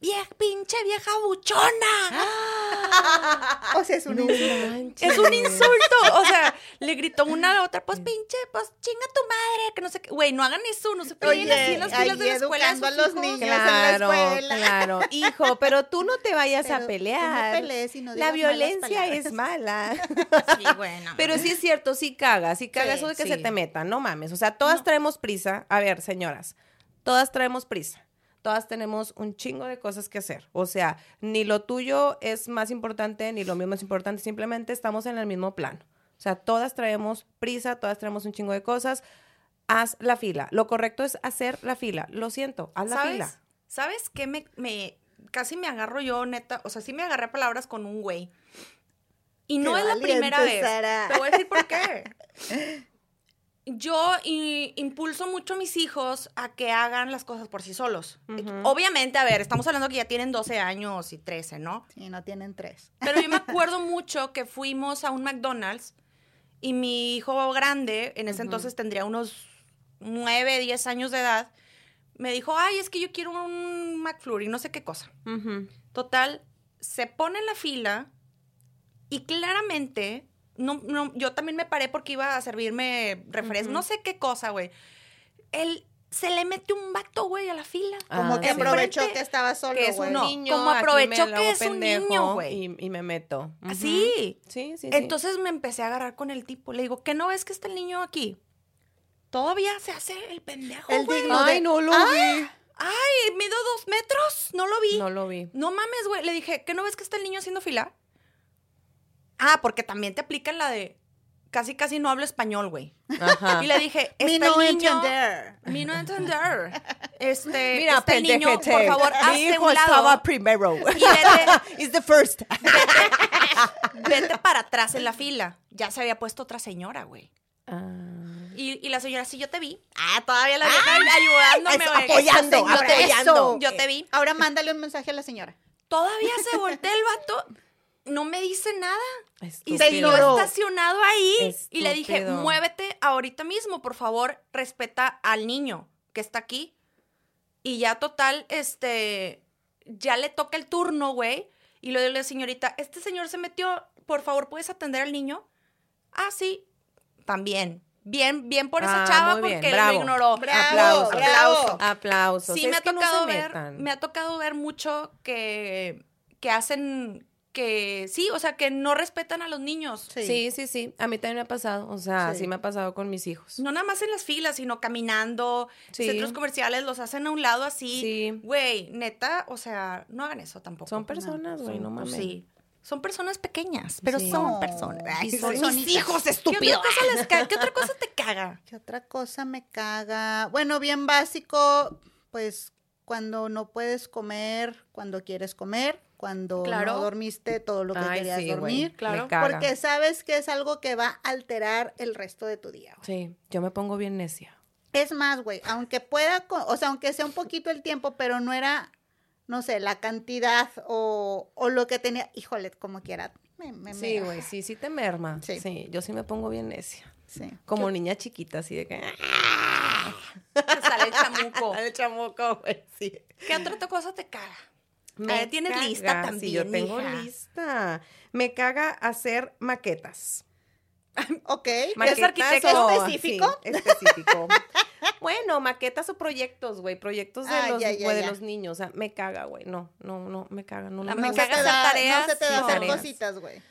vieja, pinche vieja buchona. O sea, es un insulto. Es un insulto. O sea, le gritó una a la otra, pues pinche, pues chinga tu madre, que no sé qué. Güey, no hagan eso, no se peleen así en las filas de la escuela. a los niños Claro, en la escuela. claro. Hijo, pero tú no te vayas Pero a tú no pelear. pelees y no La violencia es mala. Sí, bueno. Pero sí es cierto, sí caga, sí caga Sí, eso de que sí. se te metan, no mames. O sea, todas traemos prisa. A ver, señoras, todas traemos prisa. Todas tenemos un chingo de cosas que hacer. O sea, ni lo tuyo es más importante, ni lo mío es importante. Simplemente estamos en el mismo plano. O sea, todas traemos prisa, todas traemos un chingo de cosas. Haz la fila. Lo correcto es hacer la fila. Lo siento, haz la ¿Sabes? fila. ¿Sabes qué me, me casi me agarro yo, neta? O sea, sí me agarré a palabras con un güey. Y no Qué es la primera vez. Te voy a decir por qué. Yo i- impulso mucho a mis hijos a que hagan las cosas por sí solos. Obviamente, a ver, estamos hablando que ya tienen 12 años y 13, ¿no? Sí, no tienen tres. Pero yo me acuerdo mucho que fuimos a un McDonald's y mi hijo grande, en ese entonces tendría unos 9, 10 años de edad, me dijo, ay, es que yo quiero un McFlurry, no sé qué cosa. Total, se pone en la fila y claramente, no, no, yo también me paré porque iba a servirme refresco, no sé qué cosa, güey. Él se le mete un vato, güey, a la fila. Como Ah, que sí. aprovechó que estaba solo, que es güey. un No, niño. como aprovechó que es un niño, güey. Y, y me meto. Ujú. Sí. Sí, sí, sí. Entonces me empecé a agarrar con el tipo. Le digo, ¿qué no ves que está el niño aquí? Todavía se hace el pendejo, El güey. digno de- Ay, no lo Ay, mido dos metros. No lo vi. vi. No lo vi. No mames, güey. Le dije, ¿qué no ves que está el niño haciendo fila? Ah, porque también te aplican la de casi casi no hablo español, güey. Ajá. Y le dije, Mi está no niño. entender. Mi no entender. Este, Mira, está el niño, por favor, Mi hazte hijo un lado. estaba primero. Y vete, Is the first. vete para atrás en la fila. Ya se había puesto otra señora, güey. Ah. Y, y la señora, sí, yo te vi. Ah, todavía la vieja ayudándome, eso, güey. apoyando, apoyando. eso, Yo te vi. Ahora mándale un mensaje a la señora. Todavía se voltea el vato. No me dice nada. Y Estúpido. se siguió estacionado ahí. Y le dije, muévete ahorita mismo, por favor, respeta al niño que está aquí. Y ya total, este, ya le toca el turno, güey. Y le digo a la señorita, este señor se metió, por favor, ¿puedes atender al niño? Ah, sí, también. Bien, bien por esa Ah, chava porque lo ignoró. Bravo, aplauso, bravo. aplauso. Aplausos. Sí, me ha no tocado se ver, me ha tocado ver mucho que, que hacen, que sí, o sea, que no respetan a los niños. Sí. sí, sí, A mí también me ha pasado. O sea, sí, Sí. me ha pasado con mis hijos. No nada más en las filas, sino caminando, Sí. centros comerciales, los hacen a un lado así. Sí. Güey, neta, o sea, no hagan eso tampoco. Son personas, güey, no mames. Sí. Son personas pequeñas, pero Sí. son personas. Ay, son son hijos, estúpido. ¿Qué otra, cosa les ca- ¿Qué otra cosa te caga? ¿Qué otra cosa me caga? Bueno, bien básico, pues cuando no puedes comer, cuando quieres comer, cuando Claro. no dormiste todo lo que Ay, querías sí, dormir. me claro. Porque sabes que es algo que va a alterar el resto de tu día. Sí, yo me pongo bien necia. Es más, güey, aunque pueda, o sea, aunque sea un poquito el tiempo, pero no era, no sé, la cantidad o, o lo que tenía, híjole, como quiera. Me, me- Sí, güey, sí, sí te merma. Sí. Sí. yo sí me pongo bien necia. Sí. Como niña chiquita, así de que... Te sale el chamuco. El chamuco, güey, sí. ¿Qué otra cosa te caga? Me Eh, tienes caga, lista también, Sí, yo tengo lista. Me caga hacer maquetas. Ok. ¿Es arquitecto? específico? sí, específico. bueno, maquetas o proyectos, güey. Proyectos de, Ah, los, ya, ya, güey, de los niños. O sea, me caga, güey. No, no, no, me caga. No, no La me no, caga hacer tareas, no se te da sí, hacer cositas, güey.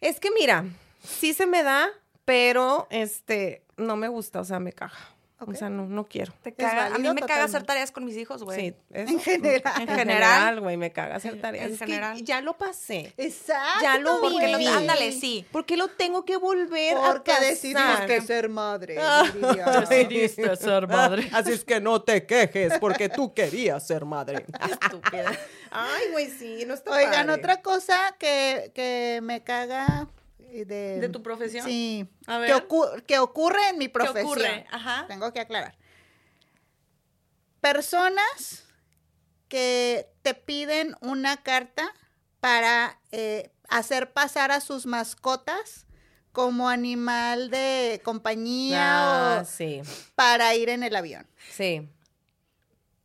Es que mira, sí se me da, pero este, no me gusta, o sea, me caga. O sea, no, no quiero. Te caga. A mí me caga hacer tareas con mis hijos, güey. Sí, eso. En general. En general. general, güey, me caga hacer tareas. en Es que general. ya lo pasé. Exacto. Ya lo Porque lo- ándale, sí. ¿Por qué lo tengo que volver Porque a pasar? decidiste ser madre. Ah. Decidiste ser madre. Así es que no te quejes porque tú querías ser madre. Estúpida. Ay, güey, sí, no está Oigan, padre. otra cosa que, que me caga de... ¿De tu profesión? Sí. A Que, ocurre en mi profesión. ocurre? Ajá. Tengo que aclarar. Personas que te piden una carta para eh, hacer pasar a sus mascotas como animal de compañía Ah, o sí, para ir en el avión. sí.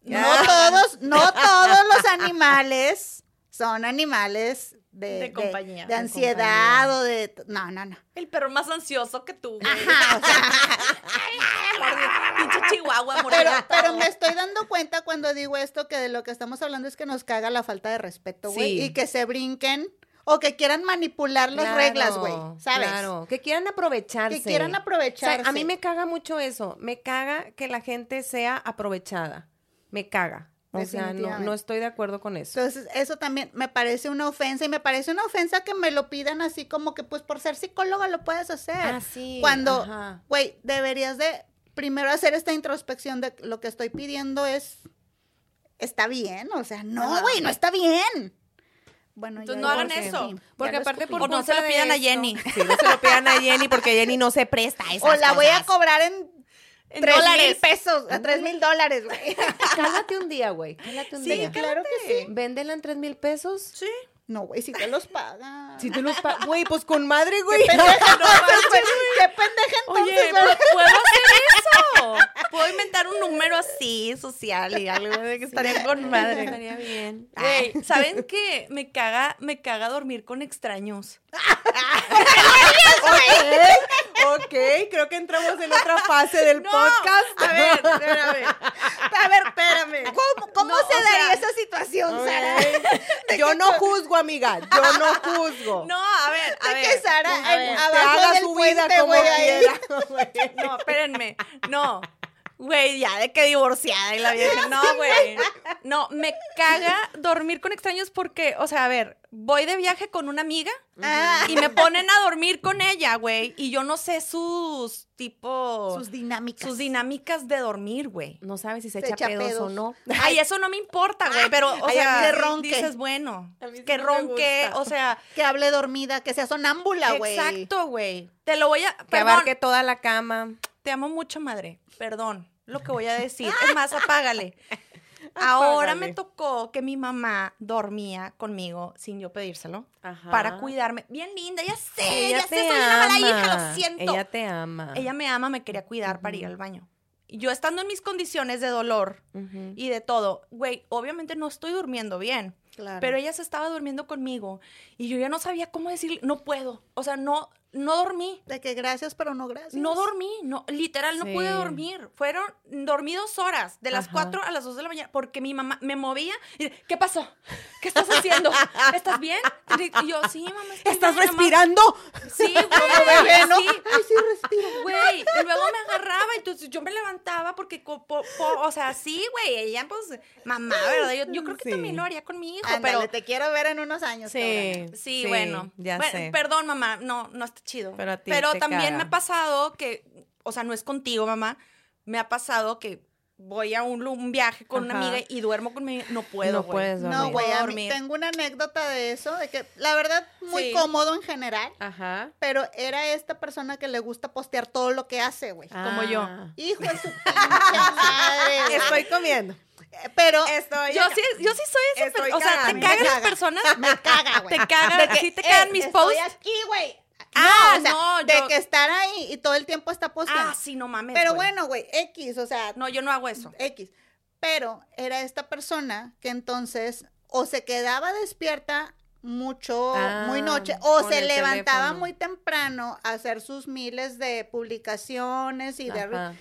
No todos, no todos los animales son animales de, De compañía. de De ansiedad o de... No, no, no. El perro más ansioso que tú, güey. Ajá, o sea, Pinche chihuahua, pero, pero me estoy dando cuenta cuando digo esto que de lo que estamos hablando es que nos caga la falta de respeto, güey. Sí. Y que se brinquen o que quieran manipular las reglas, güey. Claro, ¿Sabes? Claro, que quieran aprovecharse. Que quieran O sea, aprovecharse. a mí me caga mucho eso. Me caga que la gente sea aprovechada. Me caga. O sea, no, no estoy de acuerdo con eso. Entonces, eso también me parece una ofensa y me parece una ofensa que me lo pidan así como que pues por ser psicóloga lo puedes hacer. Ah, sí, Cuando, güey, deberías de primero hacer esta introspección de lo que estoy pidiendo es, está bien, o sea, no, güey, no está bien. Bueno, Entonces no hagan eso. sí, Porque aparte por O no se lo pidan a Jenny. Sí, no se lo pidan a Jenny porque Jenny no se presta a esas O la voy a cobrar en En tres mil dólares. pesos, a tres mil dólares, güey. Cálate un día, güey. Cálate un Sí, día. claro que sí. Véndela en tres mil pesos. Sí. No, güey, si te los pagan. Si tú los pa- Güey, pues con madre, güey. Pendeja, entonces, güey. Qué pendeja entonces, Oye, ¿puedo hacer eso? Puedo inventar un número así, social y algo de que estaría con madre. Estaría bien. Güey, ¿saben qué? Me caga, me caga dormir con extraños. Ok, ok, creo que entramos en otra fase del podcast. A ver, espérame. A ver, espérame. ¿Cómo, cómo No, se daría sea, esa situación. Sara? Yo no juzgo, amiga. Yo no juzgo. No, a ver, a De ver. que Sara a ver. que abajo haga del su vida puente, como quiera. No, espérenme. No. Güey, ya de que divorciada y la vieja. No, güey. No, me caga dormir con extraños porque, o sea, a ver, voy de viaje con una amiga Ah. y me ponen a dormir con ella, güey. Y yo no sé sus tipo. Sus dinámicas. sus dinámicas de dormir, güey. No sabes si se Se echa, echa pedos, o no. Ay, eso no me importa, güey, pero, o Ay, sea, que ronque. dices, bueno, sí que no me ronque, o sea, Que hable dormida, que sea sonámbula, güey. exacto, güey. Te lo voy a, Que perdón, abarque toda la cama. Te amo mucho, madre, perdón, lo que voy a decir, es más, apágale. Ahora me tocó que mi mamá dormía conmigo sin yo pedírselo Ajá. para cuidarme. Bien linda, ya sé, Ella ya te sé, soy una mala hija, lo siento. Ella te ama. Ella me ama, me quería cuidar para ir al baño. Y yo estando en mis condiciones de dolor Ujú. y de todo, güey, obviamente no estoy durmiendo bien. Claro. Pero ella se estaba durmiendo conmigo y yo ya no sabía cómo decirle, no puedo. O sea, no, no dormí. De que gracias, pero no gracias. No dormí, no, literal, no Sí. pude dormir. Fueron, dormí dos horas, de las Ajá. 4 a las 2 de la mañana, porque mi mamá me movía y, ¿qué pasó? ¿Qué estás haciendo? ¿Estás bien? Y yo, sí, mamá, estoy ¿Estás bien, mamá". respirando? Sí, güey, bebé, ¿no? sí. Ay, sí, respiro. Güey, y luego me agarraba, entonces yo me levantaba porque, co- po- po- o sea, sí, güey, ella, pues, mamá, ¿verdad? Yo, yo creo que Sí. también lo haría con mi hijo, pero... te quiero ver en unos años. Sí. Sí, bueno. Ya Bueno, sé. Perdón, mamá, no, no está chido. Pero a ti te también caga. me ha pasado que, o sea, no es contigo, mamá, me ha pasado que voy a un, viaje con una amiga y duermo con mi... No puedo, No güey. puedes No, dormir. güey, a mí dormir. tengo una anécdota de eso, de que la verdad muy Sí. cómodo en general, Ajá. pero era esta persona que le gusta postear todo lo que hace, güey. Como yo. Ah. Hijo de su pinche madre. Estoy comiendo. Eh, Pero Estoy Yo sí, yo sí soy esa persona. O sea. ¿te cagan las personas? me caga, güey. ¿Te cagan? De que, ¿Sí te cagan eh, mis estoy posts? aquí, güey. Ah, o sea, no, de yo- que estar ahí y todo el tiempo está posteando. Ah, sí, no mames, Pero güey. bueno, güey, X, o sea, No, yo no hago eso. X. Pero era esta persona que entonces o se quedaba despierta mucho, Ah, muy noche, o se levantaba teléfono. muy temprano a hacer sus miles de publicaciones y de... Ajá.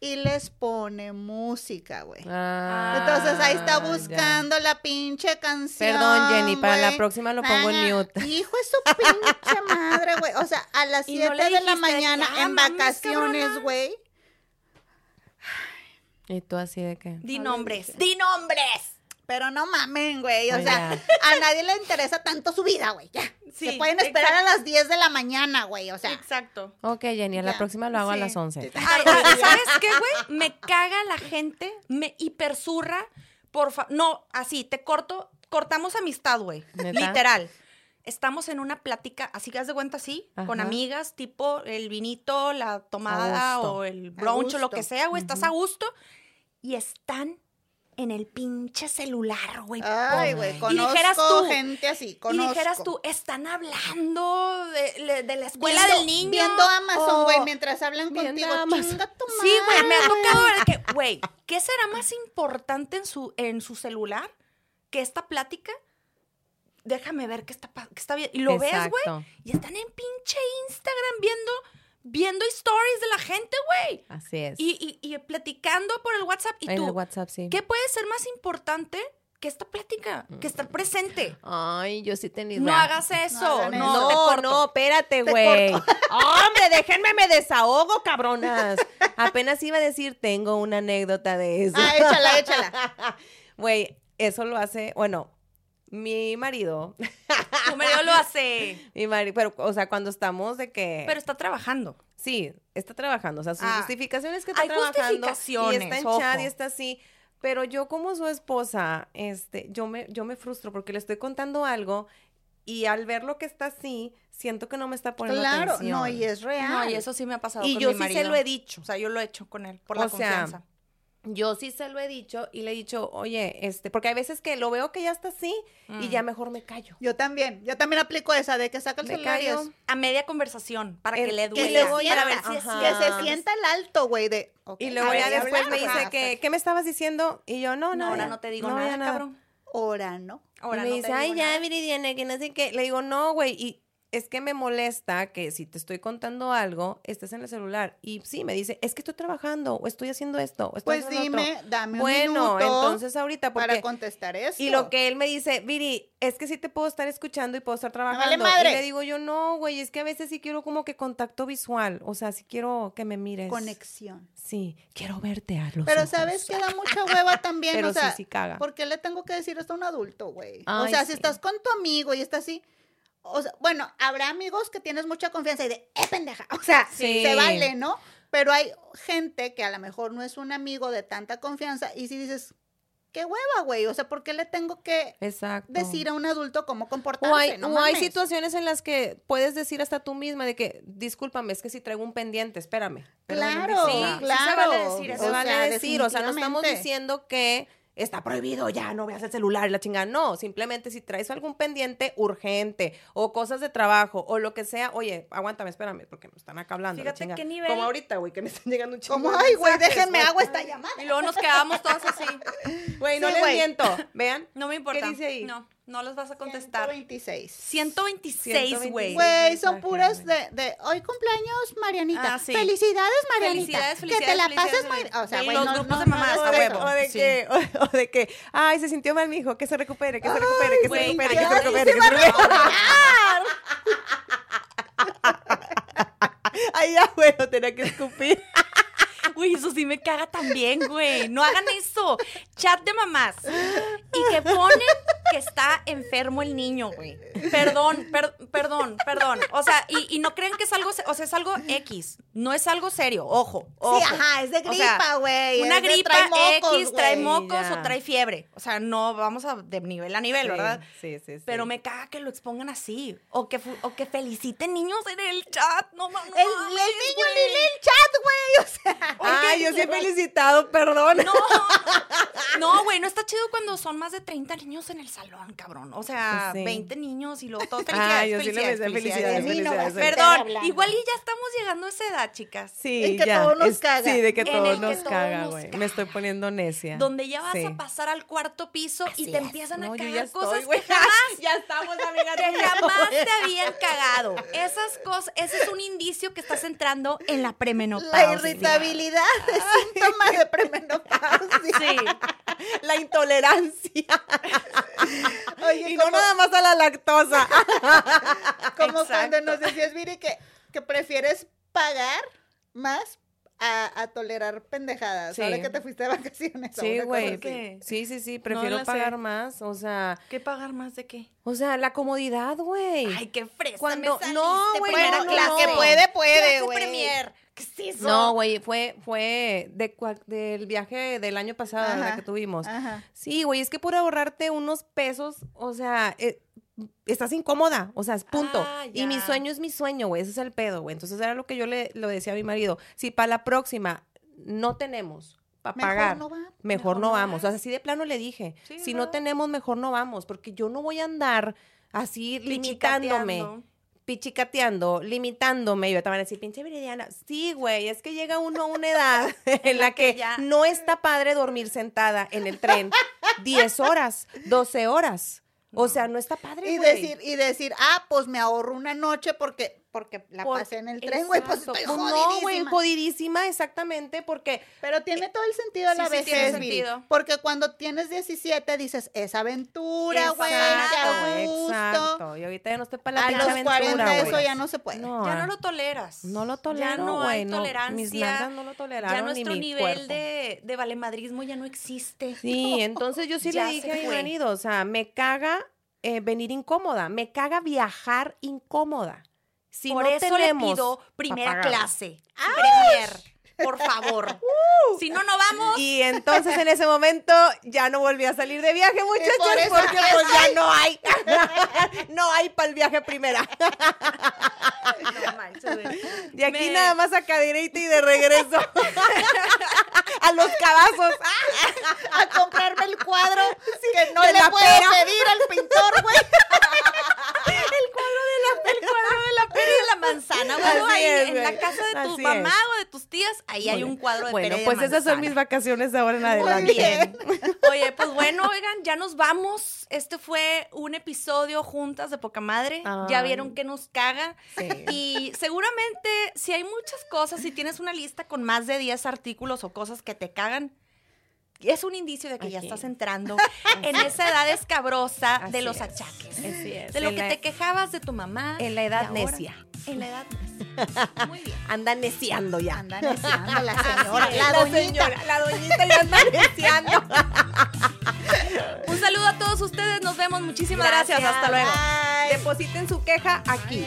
Y les pone música, güey. Ah, Entonces ahí está ya. buscando la pinche canción. Perdón, Jenny, para la próxima lo pongo en mute. Hijo de su pinche madre, güey. O sea, a las Y 7 no le de la mañana "Ya, en vacaciones, cabrona". güey. ¿Y tú así de qué? Di nombres. Di nombres. Pero no mamen, güey. O sea, a nadie le interesa tanto su vida, güey. Ya. Sí, Se pueden esperar a las 10 de la mañana, güey. O sea, Exacto. Ok, Jenny, a la próxima lo hago a sí. las 11. Ay, ay, ¿Sabes qué, güey? Me caga la gente, me hiperzurra, por fa- No, así, te corto, cortamos amistad, güey. Literal. Estamos en una plática, así que haz de cuenta, así, con Ajá. amigas, tipo el vinito, la tomada o el brunch o lo que sea, güey. Estás a gusto y están en el pinche celular, güey. Ay, güey, Y conozco dijeras tú, gente así, Y conozco. dijeras tú, están hablando de, la escuela Viendo- del niño. Viendo Amazon, güey, mientras hablan contigo. Amazon. Chinga tu Sí, güey, me ha madre. tocado ver que, güey, ¿qué será más importante en su, en su celular que esta plática? Déjame ver qué está, pa- qué está bien. Y lo ves, güey, y están en pinche Instagram viendo, viendo stories de la gente, güey. Así es. Y, y, y platicando por el WhatsApp. Y en tú, el WhatsApp, sí. ¿qué puede ser más importante que esta plática? Que estar presente. Ay, yo sí tenía. No hagas eso. No, eso. te No, corto. no, espérate, güey. Hombre, déjenme me desahogo, cabronas. Apenas iba a decir, tengo una anécdota de eso. Ah, échala, échala. Güey, eso lo hace, bueno, mi marido, Tu marido lo hace. mi marido, pero, o sea, cuando estamos de que... Pero está trabajando. Sí, está trabajando. O sea, sus Ah. justificaciones que está Hay trabajando. Y está en ojo. chat y está así. Pero yo como su esposa, este, yo me, yo me frustro porque le estoy contando algo y al ver lo que está así, siento que no me está poniendo Claro, atención. no, y es real. No, y eso sí me ha pasado Y con yo mi sí se lo he dicho. O sea, yo lo he hecho con él, por O la sea, confianza. Yo sí se lo he dicho y le he dicho, oye, este, porque hay veces que lo veo que ya está así Mm. y ya mejor me callo. Yo también, yo también aplico esa de que saca el Me celular callo. es- A media conversación, para El- que le que duela. le voy a- para ver si es que se sienta el alto, güey, de... Y luego ya después me dice Ajá, que, ¿qué me estabas diciendo? Y yo, no, No, nada. ahora no te digo nada, cabrón. Ahora no. Ahora y me no dice, te ay, ya, nada". Viridiana, que no sé qué. Le digo, no, güey. Y es que me molesta que si te estoy contando algo, estés en el celular. Y sí, me dice, es que estoy trabajando, o estoy haciendo esto, o estoy Pues haciendo otro". dime, dame un Bueno, minuto entonces ahorita, porque... para contestar esto. Y lo que él me dice, Viri, es que sí te puedo estar escuchando y puedo estar trabajando. madre. Y le digo yo, no, güey, es que a veces sí quiero como que contacto visual. O sea, sí quiero que me mires. Conexión. Sí, quiero verte a los Pero ojos. sabes que da mucha hueva también, Pero o sea, sí, sí caga. ¿por qué le tengo que decir esto a un adulto, güey? O sea, sí. si estás con tu amigo y está así, o sea, bueno, habrá amigos que tienes mucha confianza y de, eh, pendeja, o sea, Sí. se vale, ¿no? Pero hay gente que a lo mejor no es un amigo de tanta confianza y si dices, qué hueva, güey, o sea, ¿por qué le tengo que Exacto. decir a un adulto cómo comportarse? O hay, no o hay situaciones en las que puedes decir hasta tú misma de que, discúlpame, es que si traigo un pendiente, espérame. Espérame, Claro, sí, sí se claro. vale decir eso. Se o vale sea, decir, o sea, no estamos diciendo que está prohibido, ya no veas el celular y la chingada. No, simplemente si traes algún pendiente urgente o cosas de trabajo o lo que sea, oye, aguántame, espérame, porque me están acá hablando. la Fíjate chingada. qué nivel- Como ahorita, güey, que me están llegando un chingo Como, ay, güey, déjenme, hago esta llamada. Y luego nos quedamos todos así. Güey, no Sí, les miento. Vean. No me importa. ¿Qué dice ahí? No, no los vas a contestar. 126. 126, güey. Güey, son puras güey. de, de hoy cumpleaños, Marianita. Ah, sí. Felicidades, Marianita. Felicidades, Que te felicidades, la pases felicidades. muy. O sea, güey, los no, grupos no, de no mamás, hagas a O de, huevo. o de sí. que, o, o de que, ay, se sintió mal mi hijo, que se recupere, que se recupere, que se güey, recupere, que se recupere, que se recupere. Ay, ya, bueno, tenía que escupir. Güey, eso sí me caga también, güey. No hagan eso. Chat de mamás. Y que ponen que está enfermo el niño, güey. Perdón, per- perdón, perdón. O sea, y, y no creen que es algo, o sea, es algo X. No es algo serio. Ojo, ojo. Sí, ajá, es de gripa, güey. Una gripa trae mocos, X trae mocos ya. o trae fiebre. O sea, no vamos a de nivel a nivel, ¿verdad? Sí, sí, sí. Pero me caga que lo expongan así. O que, fu- o que feliciten niños en el chat. No, no El, el mames, niño güey. ni lee el chat, güey. O sea. Ay, yo sí he felicitado, perdón. No, no, güey, no está chido cuando son más de 30 niños en el salón, cabrón. O sea, Sí. 20 niños y luego todos Ah, felicidades, yo sí le felicidades, felicidades. felicidades, felicidades. Perdón, igual y ya estamos llegando a esa edad, chicas. Sí, En que ya. todo nos es- caga. Sí, de que En todo que nos todo caga, güey. Me estoy poniendo necia. Donde ya vas Sí. a pasar al cuarto piso y te empiezan No, a cagar estoy, cosas güey. que jamás Ya estamos, amiga. que jamás te habían cagado. Esas cosas, ese es un indicio que estás entrando en la premenopausia. La irritabilidad es síntoma de premenopausia. Sí. La intolerancia. Oye, Y no nada más a la lactosa. como Exacto. cuando nos decías, Viri, que, que prefieres pagar más a, a tolerar pendejadas. Sí. Ahora que te fuiste de vacaciones. o Sí, güey. Sí, sí, sí. Prefiero sé. pagar más. O sea, ¿Qué pagar más de qué? o sea, la comodidad, güey. Ay, qué fresa Cuando- me saliste, no, güey, no, no, clase. no. Que puede, puede, güey. premier. ¿Qué es eso? No, güey, fue, fue de, del viaje del año pasado, Que tuvimos. Ajá. Sí, güey, es que por ahorrarte unos pesos, o sea, eh, estás incómoda, o sea, es punto. Ah, y mi sueño es mi sueño, güey, ese es el pedo, güey. Entonces era lo que yo le lo decía a mi marido. Si para la próxima no tenemos para Mejor pagar, no va. mejor, Mejor no no vamos. O sea, así de plano le dije, Sí, si no no. tenemos, mejor no vamos, porque yo no voy a andar así limitándome. Pichicateando. Limitándome, yo te van a decir, pinche Viridiana. Sí, güey, es que llega uno a una edad en la que ya- no está padre dormir sentada en el tren 10 horas, 12 horas. O sea, no está padre, Y güey. decir, y decir, ah, pues me ahorro una noche porque, porque la Por- pasé en el tren, güey, pues estoy Pues No, güey, jodidísima. exactamente, porque Pero tiene todo el sentido sí, la sí, vejez, tiene sentido. Porque cuando tienes 17 dices, es aventura, güey, Exacto. Y ahorita ya no estoy para la A los aventura, 40 eso ya no se puede. No, Ya no lo toleras. no lo Ya tolero, no hay no, tolerancia. mis nalgas no lo toleraron, Ya ni nuestro mi nivel cuerpo. de, de valemadrismo ya no existe. Sí, entonces yo sí Ya le dije a mi fue. marido, o sea, me caga eh, venir incómoda, me caga viajar incómoda. Si Por no eso tenemos le pido primera clase. Premier, por favor. si no, no vamos. Y entonces en ese momento ya no volví a salir de viaje, muchachos, por eso porque pues ya no hay. no hay para el viaje primera. No manches. De aquí Me- nada más a cadereita y de regreso. a los cabazos. A comprarme el cuadro que no le la puedo pera. pedir al pintor, güey. El cuadro de la, el cuadro de la pera y de la manzana, güey. Es, en la casa de tu Así mamá es. o de tus tías, ahí hay un cuadro de Bueno, de pues esas son mis vacaciones de ahora en adelante. Bien. Oye, pues bueno, oigan, ya nos vamos. Este fue un episodio juntas de poca madre. Ya vieron que nos caga. Sí. Y seguramente, si hay muchas cosas, si tienes una lista con más de 10 artículos o cosas que te cagan, es un indicio de que ya estás entrando en esa edad escabrosa Así de los es. achaques. Así es. De lo En que la- te quejabas de tu mamá. en la edad necia. En la edad necia. Muy bien. Anda neciando ya. Anda neciando la señora, la doñita. señora, la doñita ya anda neciando. Un saludo a todos ustedes. Nos vemos. Muchísimas gracias. Hasta luego. Depositen su queja aquí.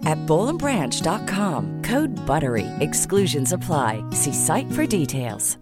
at bowlandbranch.com. Code BUTTERY. Exclusions apply. See site for details.